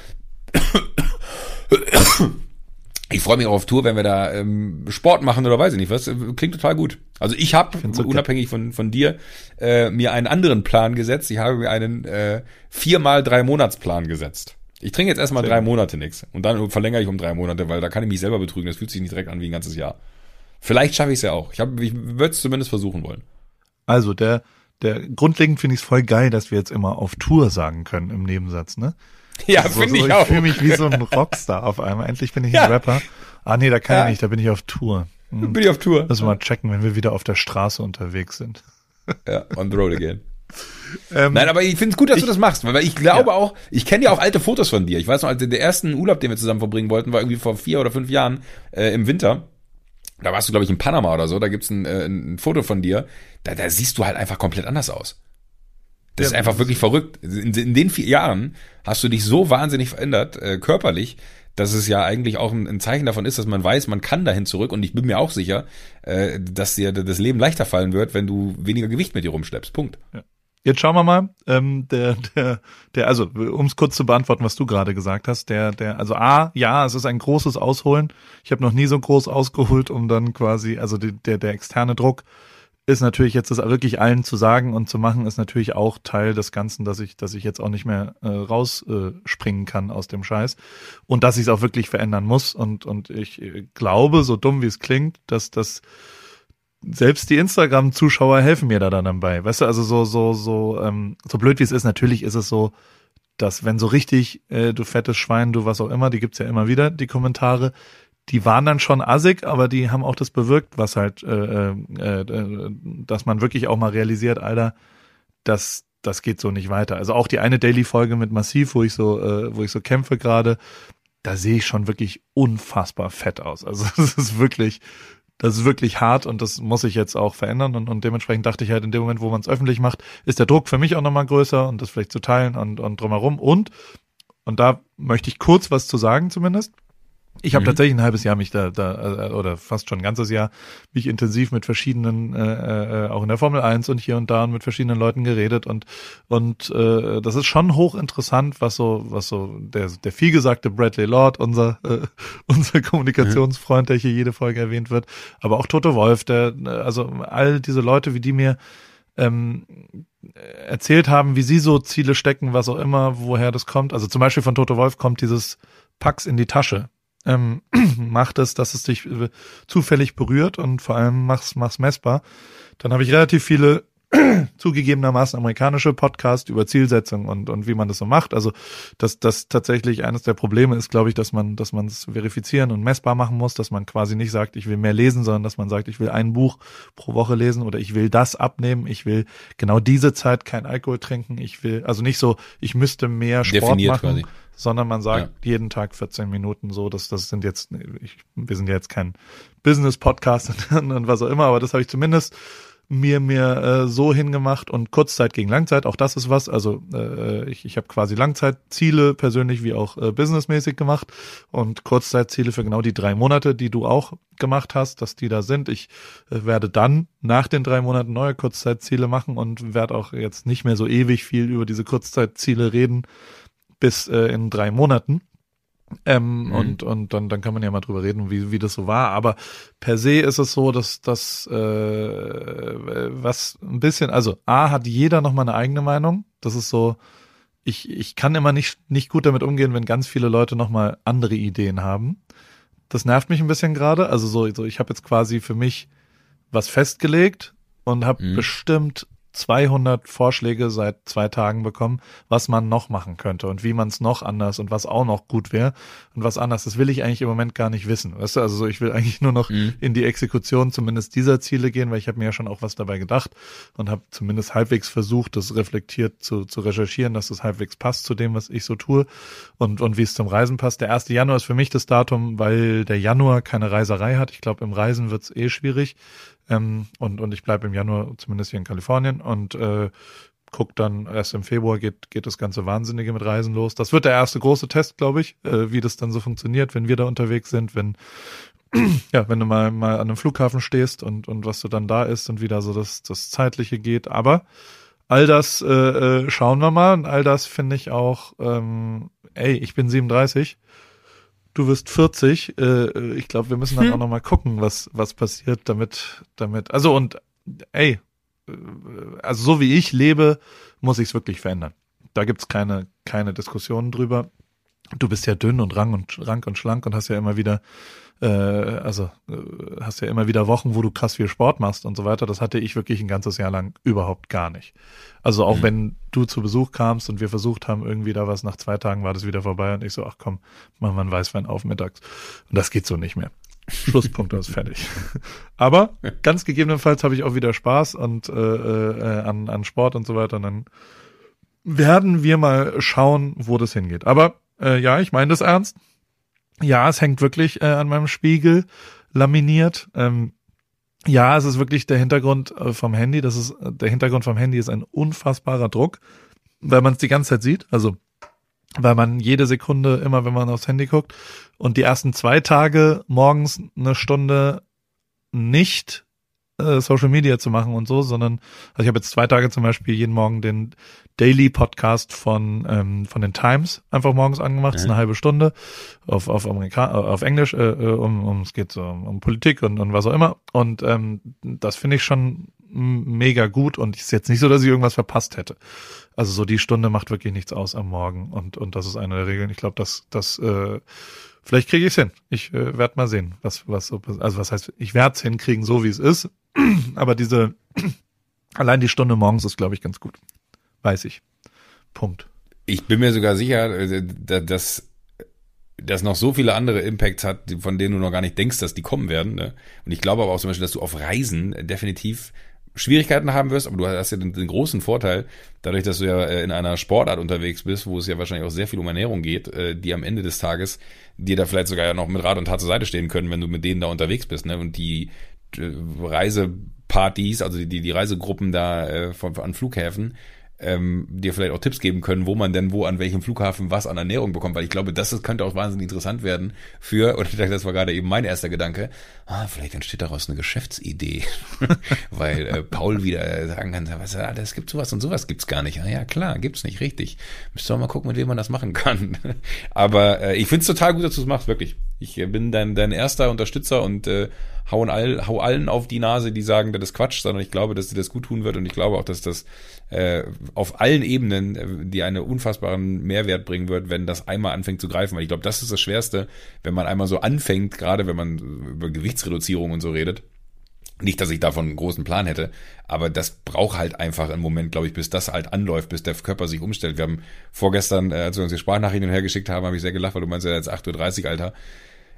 Ich freue mich auch auf Tour, wenn wir da ähm, Sport machen oder weiß ich nicht was. Klingt total gut. Also ich habe, unabhängig von, von dir, äh, mir einen anderen Plan gesetzt. Ich habe mir einen äh, viermal drei Monatsplan gesetzt. Ich trinke jetzt erstmal drei Monate nichts und dann verlängere ich um drei Monate, weil da kann ich mich selber betrügen. Das fühlt sich nicht direkt an wie ein ganzes Jahr. Vielleicht schaffe ich es ja auch. Ich, hab, ich würde es zumindest versuchen wollen. Also der der grundlegend finde ich es voll geil, dass wir jetzt immer auf Tour sagen können im Nebensatz, ne? Ja, also, finde so, ich auch. Ich fühle mich wie so ein Rockstar auf einmal. Endlich bin ich ja. ein Rapper. Ah nee, da kann ja. ich nicht, da bin ich auf Tour. Hm. Bin ich auf Tour. Müssen wir mal checken, wenn wir wieder auf der Straße unterwegs sind. Ja, on the road again. ähm, Nein, aber ich finde es gut, dass ich, du das machst, weil ich glaube ja. auch, ich kenne ja auch alte Fotos von dir. Ich weiß noch, als der ersten Urlaub, den wir zusammen verbringen wollten, war irgendwie vor vier oder fünf Jahren äh, im Winter da warst du, glaube ich, in Panama oder so, da gibt's ein, äh, ein Foto von dir, da, da siehst du halt einfach komplett anders aus. Das ja, ist einfach wirklich verrückt. In, in, den vier Jahren hast du dich so wahnsinnig verändert, äh, körperlich, dass es ja eigentlich auch ein, ein, Zeichen davon ist, dass man weiß, man kann dahin zurück. Und ich bin mir auch sicher, äh, dass dir das Leben leichter fallen wird, wenn du weniger Gewicht mit dir rumschleppst. Punkt. Ja. Jetzt schauen wir mal, ähm, der, der, der, also um es kurz zu beantworten, was du gerade gesagt hast, der, der, also A, ja, es ist ein großes Ausholen. Ich habe noch nie so groß ausgeholt, um dann quasi, also die, der, der externe Druck ist natürlich jetzt das wirklich allen zu sagen und zu machen, ist natürlich auch Teil des Ganzen, dass ich, dass ich jetzt auch nicht mehr äh, rausspringen äh, kann aus dem Scheiß und dass ich es auch wirklich verändern muss. Und, und ich äh, glaube, so dumm wie es klingt, dass das selbst die Instagram-Zuschauer helfen mir da dann dabei. Weißt du, also so, so, so, ähm, so blöd wie es ist, natürlich ist es so, dass wenn so richtig, äh, du fettes Schwein, du was auch immer, die gibt's ja immer wieder, die Kommentare, die waren dann schon assig, aber die haben auch das bewirkt, was halt, äh, äh, äh, dass man wirklich auch mal realisiert, Alter, das, das geht so nicht weiter. Also auch die eine Daily-Folge mit Massiv, wo ich so, äh, wo ich so kämpfe gerade, da sehe ich schon wirklich unfassbar fett aus. Also es ist wirklich, das ist wirklich hart und das muss ich jetzt auch verändern und, und dementsprechend dachte ich halt in dem Moment, wo man es öffentlich macht, ist der Druck für mich auch nochmal größer und das vielleicht zu teilen und, und drumherum und und da möchte ich kurz was zu sagen zumindest. Ich habe mhm. tatsächlich ein halbes Jahr mich da, da äh, oder fast schon ein ganzes Jahr mich intensiv mit verschiedenen, äh, äh, auch in der Formel 1 und hier und da und mit verschiedenen Leuten geredet und und äh, das ist schon hochinteressant, was so was so der der vielgesagte Bradley Lord, unser äh, unser Kommunikationsfreund, der hier jede Folge erwähnt wird, aber auch Toto Wolf, der also all diese Leute, wie die mir ähm, erzählt haben, wie sie so Ziele stecken, was auch immer, woher das kommt. Also zum Beispiel von Toto Wolf kommt dieses Pax in die Tasche ähm, macht es, dass es dich äh, zufällig berührt und vor allem mach's, mach's messbar. Dann habe ich relativ viele zugegebenermaßen amerikanische Podcasts über Zielsetzung und, und wie man das so macht. Also, dass das tatsächlich eines der Probleme ist, glaube ich, dass man, dass man es verifizieren und messbar machen muss, dass man quasi nicht sagt, ich will mehr lesen, sondern dass man sagt, ich will ein Buch pro Woche lesen oder ich will das abnehmen, ich will genau diese Zeit kein Alkohol trinken, ich will, also nicht so, ich müsste mehr Sport Definiert machen. Quasi sondern man sagt ja. jeden Tag 14 Minuten so, dass das sind jetzt, ich, wir sind ja jetzt kein Business-Podcast und was auch immer, aber das habe ich zumindest mir mir äh, so hingemacht und Kurzzeit gegen Langzeit, auch das ist was. Also äh, ich, ich habe quasi Langzeitziele persönlich wie auch äh, businessmäßig gemacht und Kurzzeitziele für genau die drei Monate, die du auch gemacht hast, dass die da sind. Ich äh, werde dann nach den drei Monaten neue Kurzzeitziele machen und werde auch jetzt nicht mehr so ewig viel über diese Kurzzeitziele reden, bis äh, in drei Monaten. Ähm, mhm. Und, und dann, dann kann man ja mal drüber reden, wie, wie das so war. Aber per se ist es so, dass das, äh, was ein bisschen, also A hat jeder nochmal eine eigene Meinung. Das ist so, ich, ich kann immer nicht, nicht gut damit umgehen, wenn ganz viele Leute nochmal andere Ideen haben. Das nervt mich ein bisschen gerade. Also so, so ich habe jetzt quasi für mich was festgelegt und habe mhm. bestimmt 200 Vorschläge seit zwei Tagen bekommen, was man noch machen könnte und wie man es noch anders und was auch noch gut wäre und was anders. Das will ich eigentlich im Moment gar nicht wissen. Weißt du, also so, ich will eigentlich nur noch mhm. in die Exekution zumindest dieser Ziele gehen, weil ich habe mir ja schon auch was dabei gedacht und habe zumindest halbwegs versucht, das reflektiert zu, zu recherchieren, dass das halbwegs passt zu dem, was ich so tue und, und wie es zum Reisen passt. Der 1. Januar ist für mich das Datum, weil der Januar keine Reiserei hat. Ich glaube, im Reisen wird es eh schwierig. Ähm, und, und ich bleibe im Januar zumindest hier in Kalifornien und äh, guck dann erst im Februar geht, geht das ganze Wahnsinnige mit Reisen los. Das wird der erste große Test, glaube ich, äh, wie das dann so funktioniert, wenn wir da unterwegs sind, wenn ja, wenn du mal, mal an einem Flughafen stehst und, und was du dann da ist und wie da so das, das Zeitliche geht. Aber all das äh, äh, schauen wir mal und all das finde ich auch, ähm, ey, ich bin 37 du wirst 40. Äh, ich glaube, wir müssen dann hm. auch noch mal gucken, was was passiert, damit damit. Also und ey, äh, also so wie ich lebe, muss ich es wirklich verändern. Da gibt's keine keine Diskussionen drüber. Du bist ja dünn und rank und rank und schlank und hast ja immer wieder äh, also äh, hast ja immer wieder Wochen, wo du krass viel Sport machst und so weiter. Das hatte ich wirklich ein ganzes Jahr lang überhaupt gar nicht. Also auch mhm. wenn du zu Besuch kamst und wir versucht haben, irgendwie da was, nach zwei Tagen war das wieder vorbei und ich so, ach komm, mach mal einen Weißwein auf mittags. Und das geht so nicht mehr. Schlusspunkt ist fertig. Aber ganz gegebenenfalls habe ich auch wieder Spaß und äh, äh, an, an Sport und so weiter. Und dann werden wir mal schauen, wo das hingeht. Aber äh, ja, ich meine das ernst. Ja, es hängt wirklich äh, an meinem Spiegel laminiert. Ähm, ja, es ist wirklich der Hintergrund äh, vom Handy. Das ist äh, der Hintergrund vom Handy ist ein unfassbarer Druck, weil man es die ganze Zeit sieht. Also weil man jede Sekunde immer, wenn man aufs Handy guckt und die ersten zwei Tage morgens eine Stunde nicht äh, Social Media zu machen und so, sondern also ich habe jetzt zwei Tage zum Beispiel jeden Morgen den Daily Podcast von ähm, von den Times einfach morgens angemacht, ist eine halbe Stunde auf auf Amerika äh, auf Englisch, äh, äh, um, um es geht so um, um Politik und, und was auch immer und ähm, das finde ich schon mega gut und ist jetzt nicht so, dass ich irgendwas verpasst hätte. Also so die Stunde macht wirklich nichts aus am Morgen und und das ist eine der Regeln. Ich glaube, dass das äh, vielleicht kriege ich es hin. Ich äh, werde mal sehen, was was so also was heißt, ich werde es hinkriegen, so wie es ist. Aber diese allein die Stunde morgens ist, glaube ich, ganz gut. Weiß ich. Punkt. Ich bin mir sogar sicher, äh, dass das noch so viele andere Impacts hat, von denen du noch gar nicht denkst, dass die kommen werden. Ne? Und ich glaube aber auch zum Beispiel, dass du auf Reisen definitiv Schwierigkeiten haben wirst, aber du hast ja den, den, großen Vorteil, dadurch, dass du ja äh, in einer Sportart unterwegs bist, wo es ja wahrscheinlich auch sehr viel um Ernährung geht, äh, die am Ende des Tages dir da vielleicht sogar ja noch mit Rat und Tat zur Seite stehen können, wenn du mit denen da unterwegs bist. Ne? Und die Reisepartys, also die, die Reisegruppen da äh, von, an Flughäfen, ähm, dir vielleicht auch Tipps geben können, wo man denn wo an welchem Flughafen was an Ernährung bekommt, weil ich glaube, das, das könnte auch wahnsinnig interessant werden für, und das war gerade eben mein erster Gedanke, ah, vielleicht entsteht daraus eine Geschäftsidee, weil äh, Paul wieder sagen kann, was, ah, das gibt sowas und sowas gibt's gar nicht. Ah, ja, klar, gibt's nicht, richtig. Müsste mal gucken, mit wem man das machen kann. Aber äh, ich find's total gut, dass du es machst, wirklich. Ich äh, bin dein, dein erster Unterstützer und äh, hauen all, hau allen auf die Nase, die sagen, das ist Quatsch, sondern ich glaube, dass dir das gut tun wird und ich glaube auch, dass das äh, auf allen Ebenen äh, die einen unfassbaren Mehrwert bringen wird, wenn das einmal anfängt zu greifen. Weil ich glaube, das ist das Schwerste, wenn man einmal so anfängt, gerade wenn man über Gewichtsreduzierung und so redet. Nicht, dass ich davon einen großen Plan hätte, aber das braucht halt einfach einen Moment, glaube ich, bis das halt anläuft, bis der Körper sich umstellt. Wir haben vorgestern, äh, als wir uns die Sprachnachrichten hergeschickt haben, habe ich sehr gelacht, weil du meinst ja jetzt 8.30 Uhr, Alter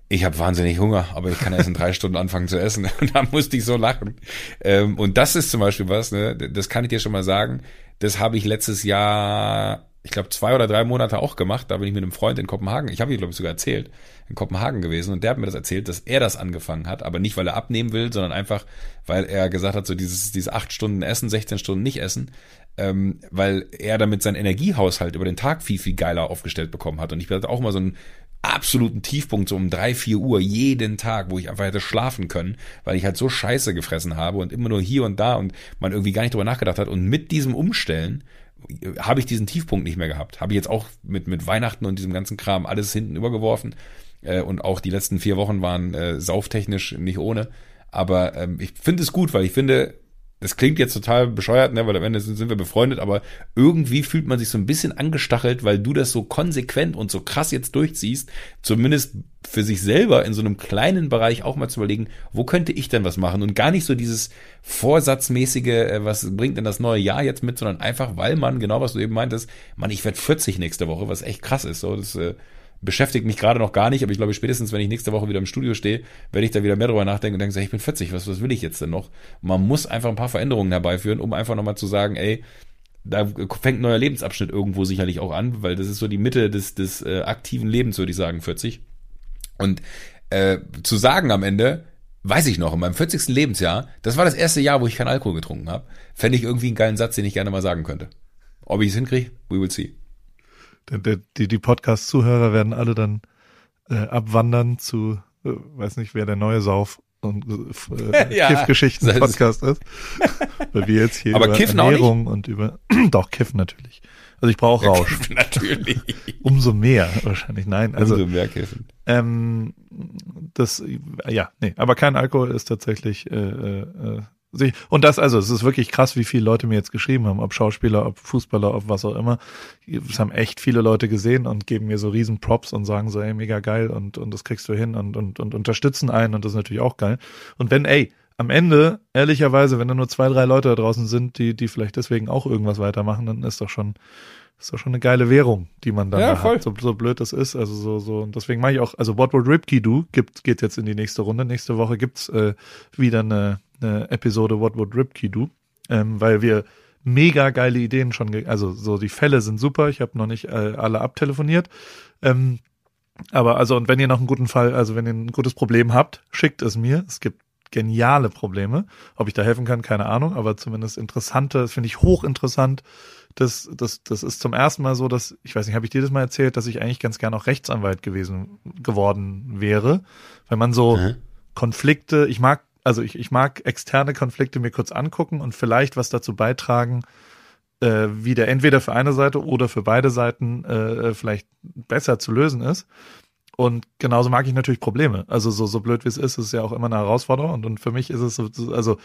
ich habe wahnsinnig Hunger, aber ich kann erst in drei Stunden anfangen zu essen. Und da musste ich so lachen. Ähm, und das ist zum Beispiel was, ne, das kann ich dir schon mal sagen. Das habe ich letztes Jahr, ich glaube, zwei oder drei Monate auch gemacht. Da bin ich mit einem Freund in Kopenhagen, ich habe dir, glaube ich, sogar erzählt, in Kopenhagen gewesen. Und der hat mir das erzählt, dass er das angefangen hat, aber nicht, weil er abnehmen will, sondern einfach, weil er gesagt hat, so dieses, diese acht Stunden essen, 16 Stunden nicht essen, ähm, weil er damit seinen Energiehaushalt über den Tag viel, viel geiler aufgestellt bekommen hat. Und ich hatte auch mal so ein absoluten Tiefpunkt, so um drei, vier Uhr jeden Tag, wo ich einfach hätte schlafen können, weil ich halt so Scheiße gefressen habe und immer nur hier und da und man irgendwie gar nicht drüber nachgedacht hat. Und mit diesem Umstellen äh, habe ich diesen Tiefpunkt nicht mehr gehabt. Habe ich jetzt auch mit, mit Weihnachten und diesem ganzen Kram alles hinten übergeworfen. Äh, und auch die letzten vier Wochen waren äh, sauftechnisch nicht ohne. Aber ähm, ich finde es gut, weil ich finde, das klingt jetzt total bescheuert, ne, weil am Ende sind, wir befreundet, aber irgendwie fühlt man sich so ein bisschen angestachelt, weil du das so konsequent und so krass jetzt durchziehst, zumindest für sich selber in so einem kleinen Bereich auch mal zu überlegen, wo könnte ich denn was machen? Und gar nicht so dieses vorsatzmäßige, äh, was bringt denn das neue Jahr jetzt mit, sondern einfach, weil man, genau was du eben meintest, man, ich werde 40 nächste Woche, was echt krass ist, so, das, äh, beschäftigt mich gerade noch gar nicht, aber ich glaube, spätestens, wenn ich nächste Woche wieder im Studio stehe, werde ich da wieder mehr drüber nachdenken und denke, ich bin 40, was, was will ich jetzt denn noch? Man muss einfach ein paar Veränderungen herbeiführen, um einfach nochmal zu sagen, ey, da fängt ein neuer Lebensabschnitt irgendwo sicherlich auch an, weil das ist so die Mitte des, des äh, aktiven Lebens, würde ich sagen, 40. Und äh, zu sagen am Ende, weiß ich noch, in meinem 40. Lebensjahr, das war das erste Jahr, wo ich keinen Alkohol getrunken habe, fände ich irgendwie einen geilen Satz, den ich gerne mal sagen könnte. Ob ich es hinkriege, we will see. Die, die Podcast-Zuhörer werden alle dann äh, abwandern zu, äh, weiß nicht, wer der neue Sauf und äh, ja, Kiff-Geschichten-Podcast ist. Weil wir jetzt hier Aber über Kiffen Ernährung und über doch Kiffen natürlich. Also ich brauche Rausch. Kiffen natürlich. Umso mehr wahrscheinlich. Nein, also umso mehr Kiffen. Ähm, das ja, nee, aber kein Alkohol ist tatsächlich äh, äh, und das, also, es ist wirklich krass, wie viele Leute mir jetzt geschrieben haben, ob Schauspieler, ob Fußballer, ob was auch immer. Es haben echt viele Leute gesehen und geben mir so riesen Props und sagen so, ey, mega geil und, und das kriegst du hin und, und, und unterstützen einen und das ist natürlich auch geil. Und wenn, ey, am Ende, ehrlicherweise, wenn da nur zwei, drei Leute da draußen sind, die, die vielleicht deswegen auch irgendwas weitermachen, dann ist doch schon, ist doch schon eine geile Währung, die man dann ja, da voll. hat. So, so blöd das ist. Also so, so, und deswegen mache ich auch, also What Would Ripkey Do gibt, geht jetzt in die nächste Runde. Nächste Woche gibt's äh, wieder eine, eine Episode What Would Ripkey Do, ähm, weil wir mega geile Ideen schon, also so die Fälle sind super. Ich habe noch nicht äh, alle abtelefoniert. Ähm, aber also, und wenn ihr noch einen guten Fall, also wenn ihr ein gutes Problem habt, schickt es mir. Es gibt geniale Probleme. Ob ich da helfen kann, keine Ahnung, aber zumindest interessante, das finde ich hochinteressant. Das, das, das ist zum ersten Mal so, dass, ich weiß nicht, habe ich dir das mal erzählt, dass ich eigentlich ganz gern auch Rechtsanwalt gewesen, geworden wäre. Wenn man so Mhm. Konflikte, ich mag, also ich, ich mag externe Konflikte mir kurz angucken und vielleicht was dazu beitragen, äh, wie der entweder für eine Seite oder für beide Seiten äh, vielleicht besser zu lösen ist. Und genauso mag ich natürlich Probleme. Also so, so blöd wie es ist, ist es ja auch immer eine Herausforderung. Und, und für mich ist es so, so- also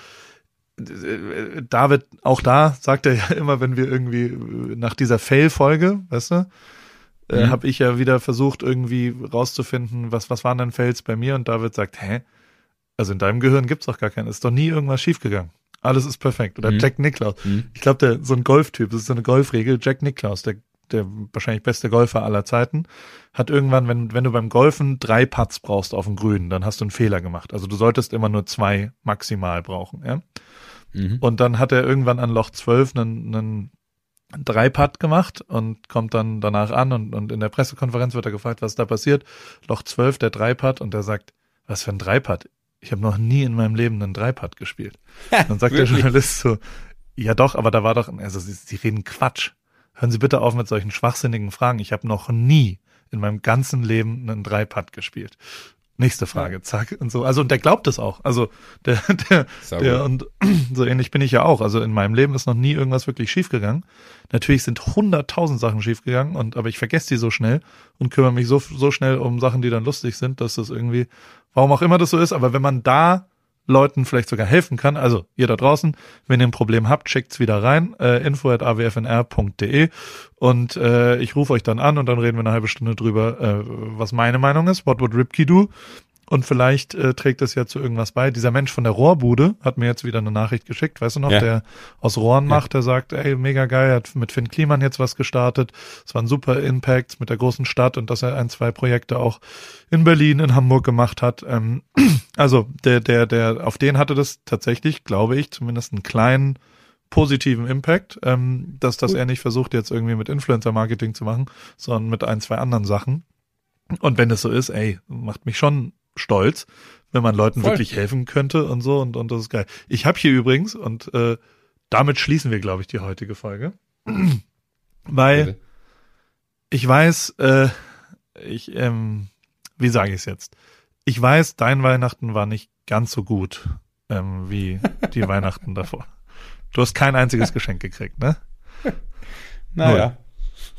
äh, David, auch da sagt er ja immer, wenn wir irgendwie äh, nach dieser Fail-Folge, weißt du, äh, Mhm. habe ich ja wieder versucht, irgendwie rauszufinden, was, was waren denn Fails bei mir? Und David sagt, hä? Also in deinem Gehirn gibt's doch gar keinen. Ist doch nie irgendwas schiefgegangen. Alles ist perfekt. Oder Mhm. Jack Nicklaus. Mhm. Ich glaube, der so ein Golftyp, das ist so eine Golfregel. Jack Nicklaus, der, der wahrscheinlich beste Golfer aller Zeiten, hat irgendwann, wenn, wenn du beim Golfen drei Putts brauchst auf dem Grün, dann hast du einen Fehler gemacht. Also du solltest immer nur zwei maximal brauchen. Ja? Mhm. Und dann hat er irgendwann an Loch 12 einen, einen Dreipad gemacht und kommt dann danach an und, und in der Pressekonferenz wird er gefragt, was da passiert. Loch 12, der Dreipad und er sagt, was für ein Dreipad? Ich habe noch nie in meinem Leben einen Dreipad gespielt. Dann sagt der? Journalist so, ja doch, aber da war doch, also sie, sie reden Quatsch. Hören Sie bitte auf mit solchen schwachsinnigen Fragen. Ich habe noch nie in meinem ganzen Leben einen Dreipad gespielt. Nächste Frage, zack und so. Also und der glaubt es auch. Also der, der, der und so ähnlich bin ich ja auch. Also in meinem Leben ist noch nie irgendwas wirklich schiefgegangen. Natürlich sind hunderttausend Sachen schiefgegangen und aber ich vergesse die so schnell und kümmere mich so so schnell um Sachen, die dann lustig sind, dass das irgendwie, warum auch immer das so ist. Aber wenn man da Leuten vielleicht sogar helfen kann. Also ihr da draußen, wenn ihr ein Problem habt, schickt's wieder rein, äh, info at awfnr.de und äh, ich rufe euch dann an und dann reden wir eine halbe Stunde drüber, äh, was meine Meinung ist, what would Ripkey do? Und vielleicht äh, trägt das ja zu irgendwas bei. Dieser Mensch von der Rohrbude hat mir jetzt wieder eine Nachricht geschickt, weißt du noch, Ja. der aus Rohren macht, der sagt, ey, mega geil, hat mit Finn Kliman jetzt was gestartet. Es waren super Impacts mit der großen Stadt und dass er ein, zwei Projekte auch in Berlin, in Hamburg gemacht hat. Ähm, also der, der, der, auf den hatte das tatsächlich, glaube ich, zumindest einen kleinen positiven Impact, ähm, dass, dass er nicht versucht, jetzt irgendwie mit Influencer-Marketing zu machen, sondern mit ein, zwei anderen Sachen. Und wenn es so ist, ey, macht mich schon stolz, wenn man Leuten Voll. wirklich helfen könnte und so und, und das ist geil. Ich habe hier übrigens, und äh, damit schließen wir, glaube ich, die heutige Folge, weil ich weiß, äh, ich, ähm, wie sage ich es jetzt? Ich weiß, dein Weihnachten war nicht ganz so gut ähm, wie die Weihnachten davor. Du hast kein einziges Geschenk gekriegt, ne? Naja.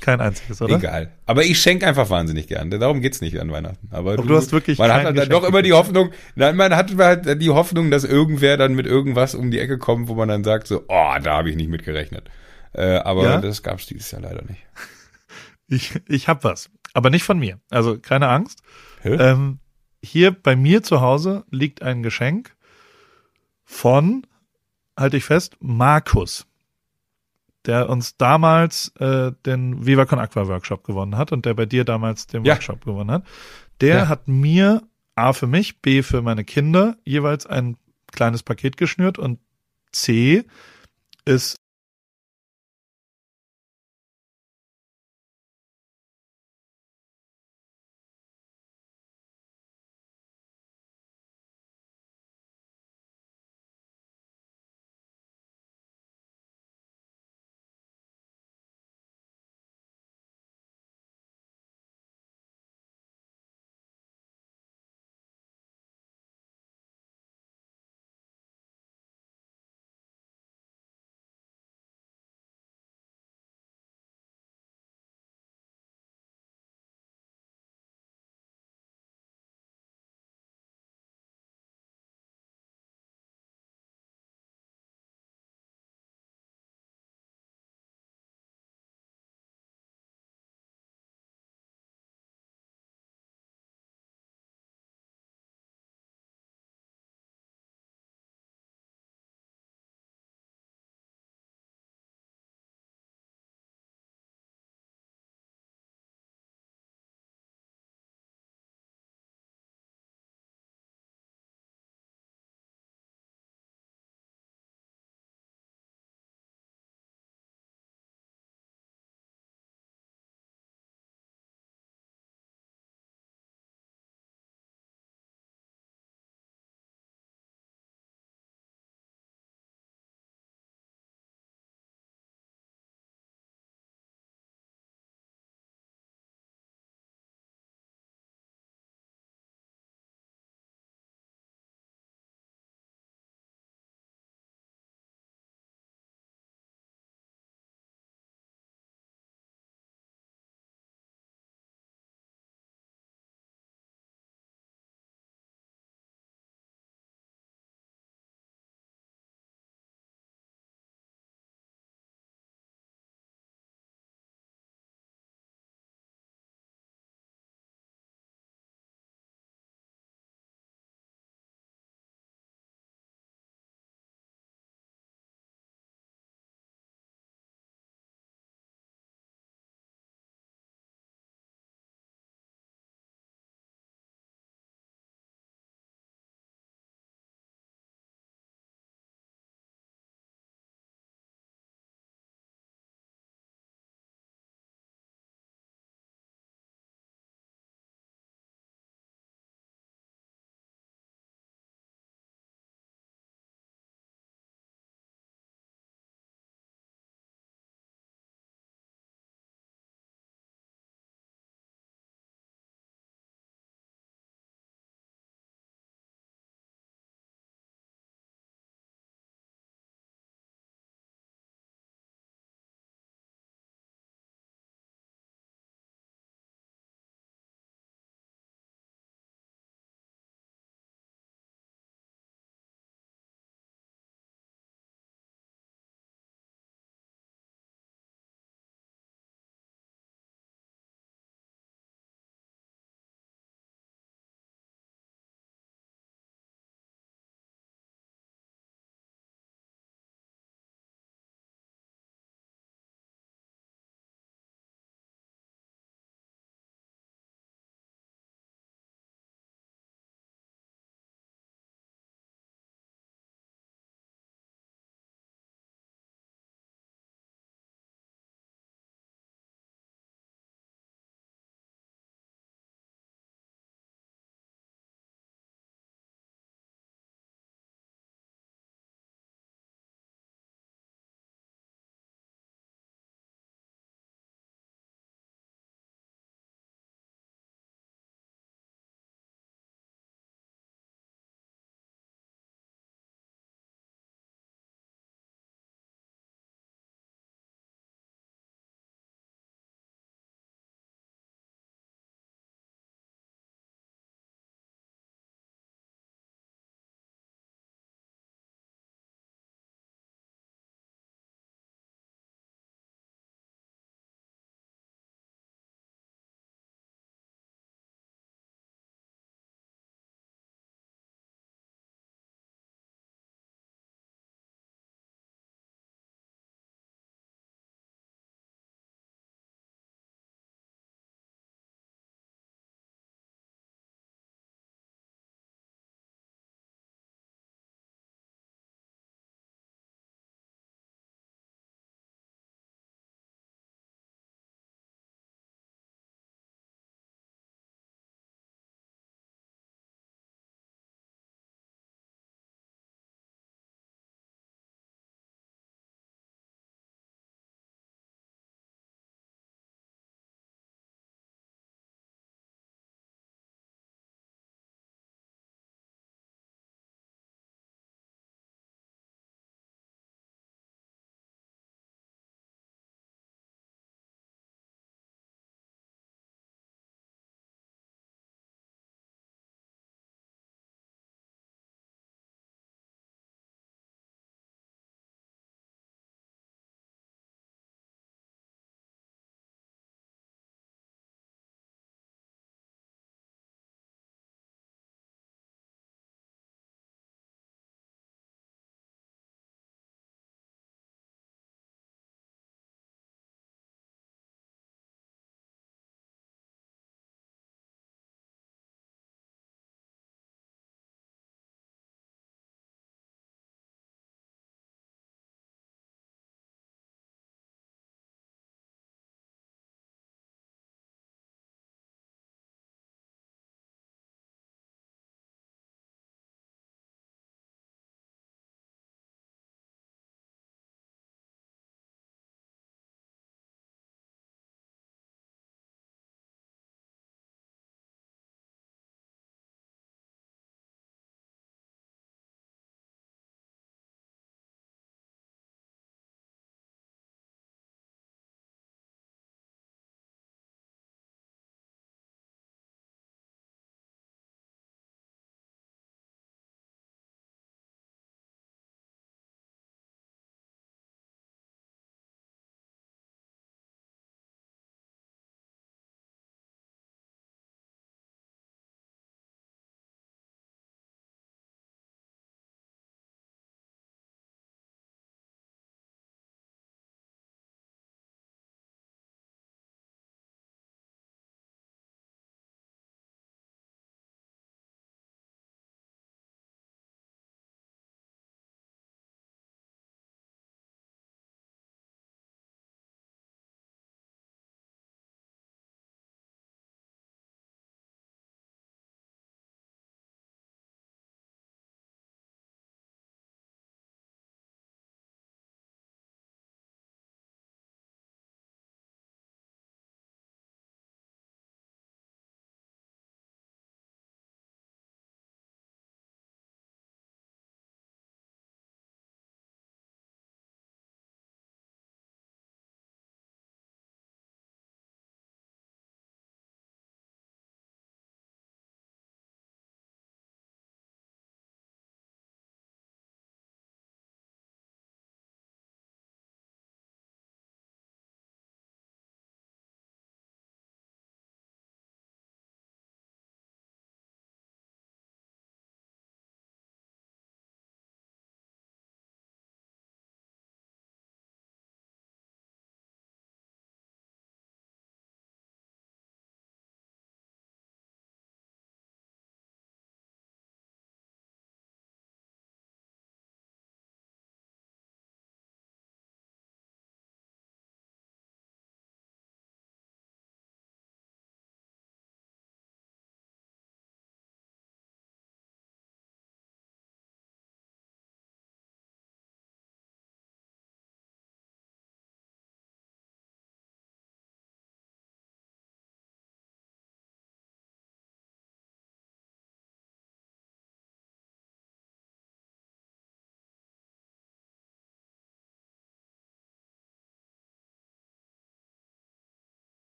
Kein einziges, oder? Egal. Aber ich schenke einfach wahnsinnig gern. Darum geht's nicht an Weihnachten. Aber, Aber du hast wirklich Man hat dann Geschenk doch immer die. Hoffnung, nein, man hat halt die Hoffnung, dass irgendwer dann mit irgendwas um die Ecke kommt, wo man dann sagt so, oh, da habe ich nicht mit gerechnet. Äh, aber Ja? das gab's dieses Jahr leider nicht. Ich, ich hab was. Aber nicht von mir. Also keine Angst. Ähm, hier bei mir zu Hause liegt ein Geschenk von, halte ich fest, Markus, der uns damals äh, den Viva Con Aqua Workshop gewonnen hat und der bei dir damals den Ja. Workshop gewonnen hat. Der Ja. hat mir A für mich, B für meine Kinder jeweils ein kleines Paket geschnürt und C ist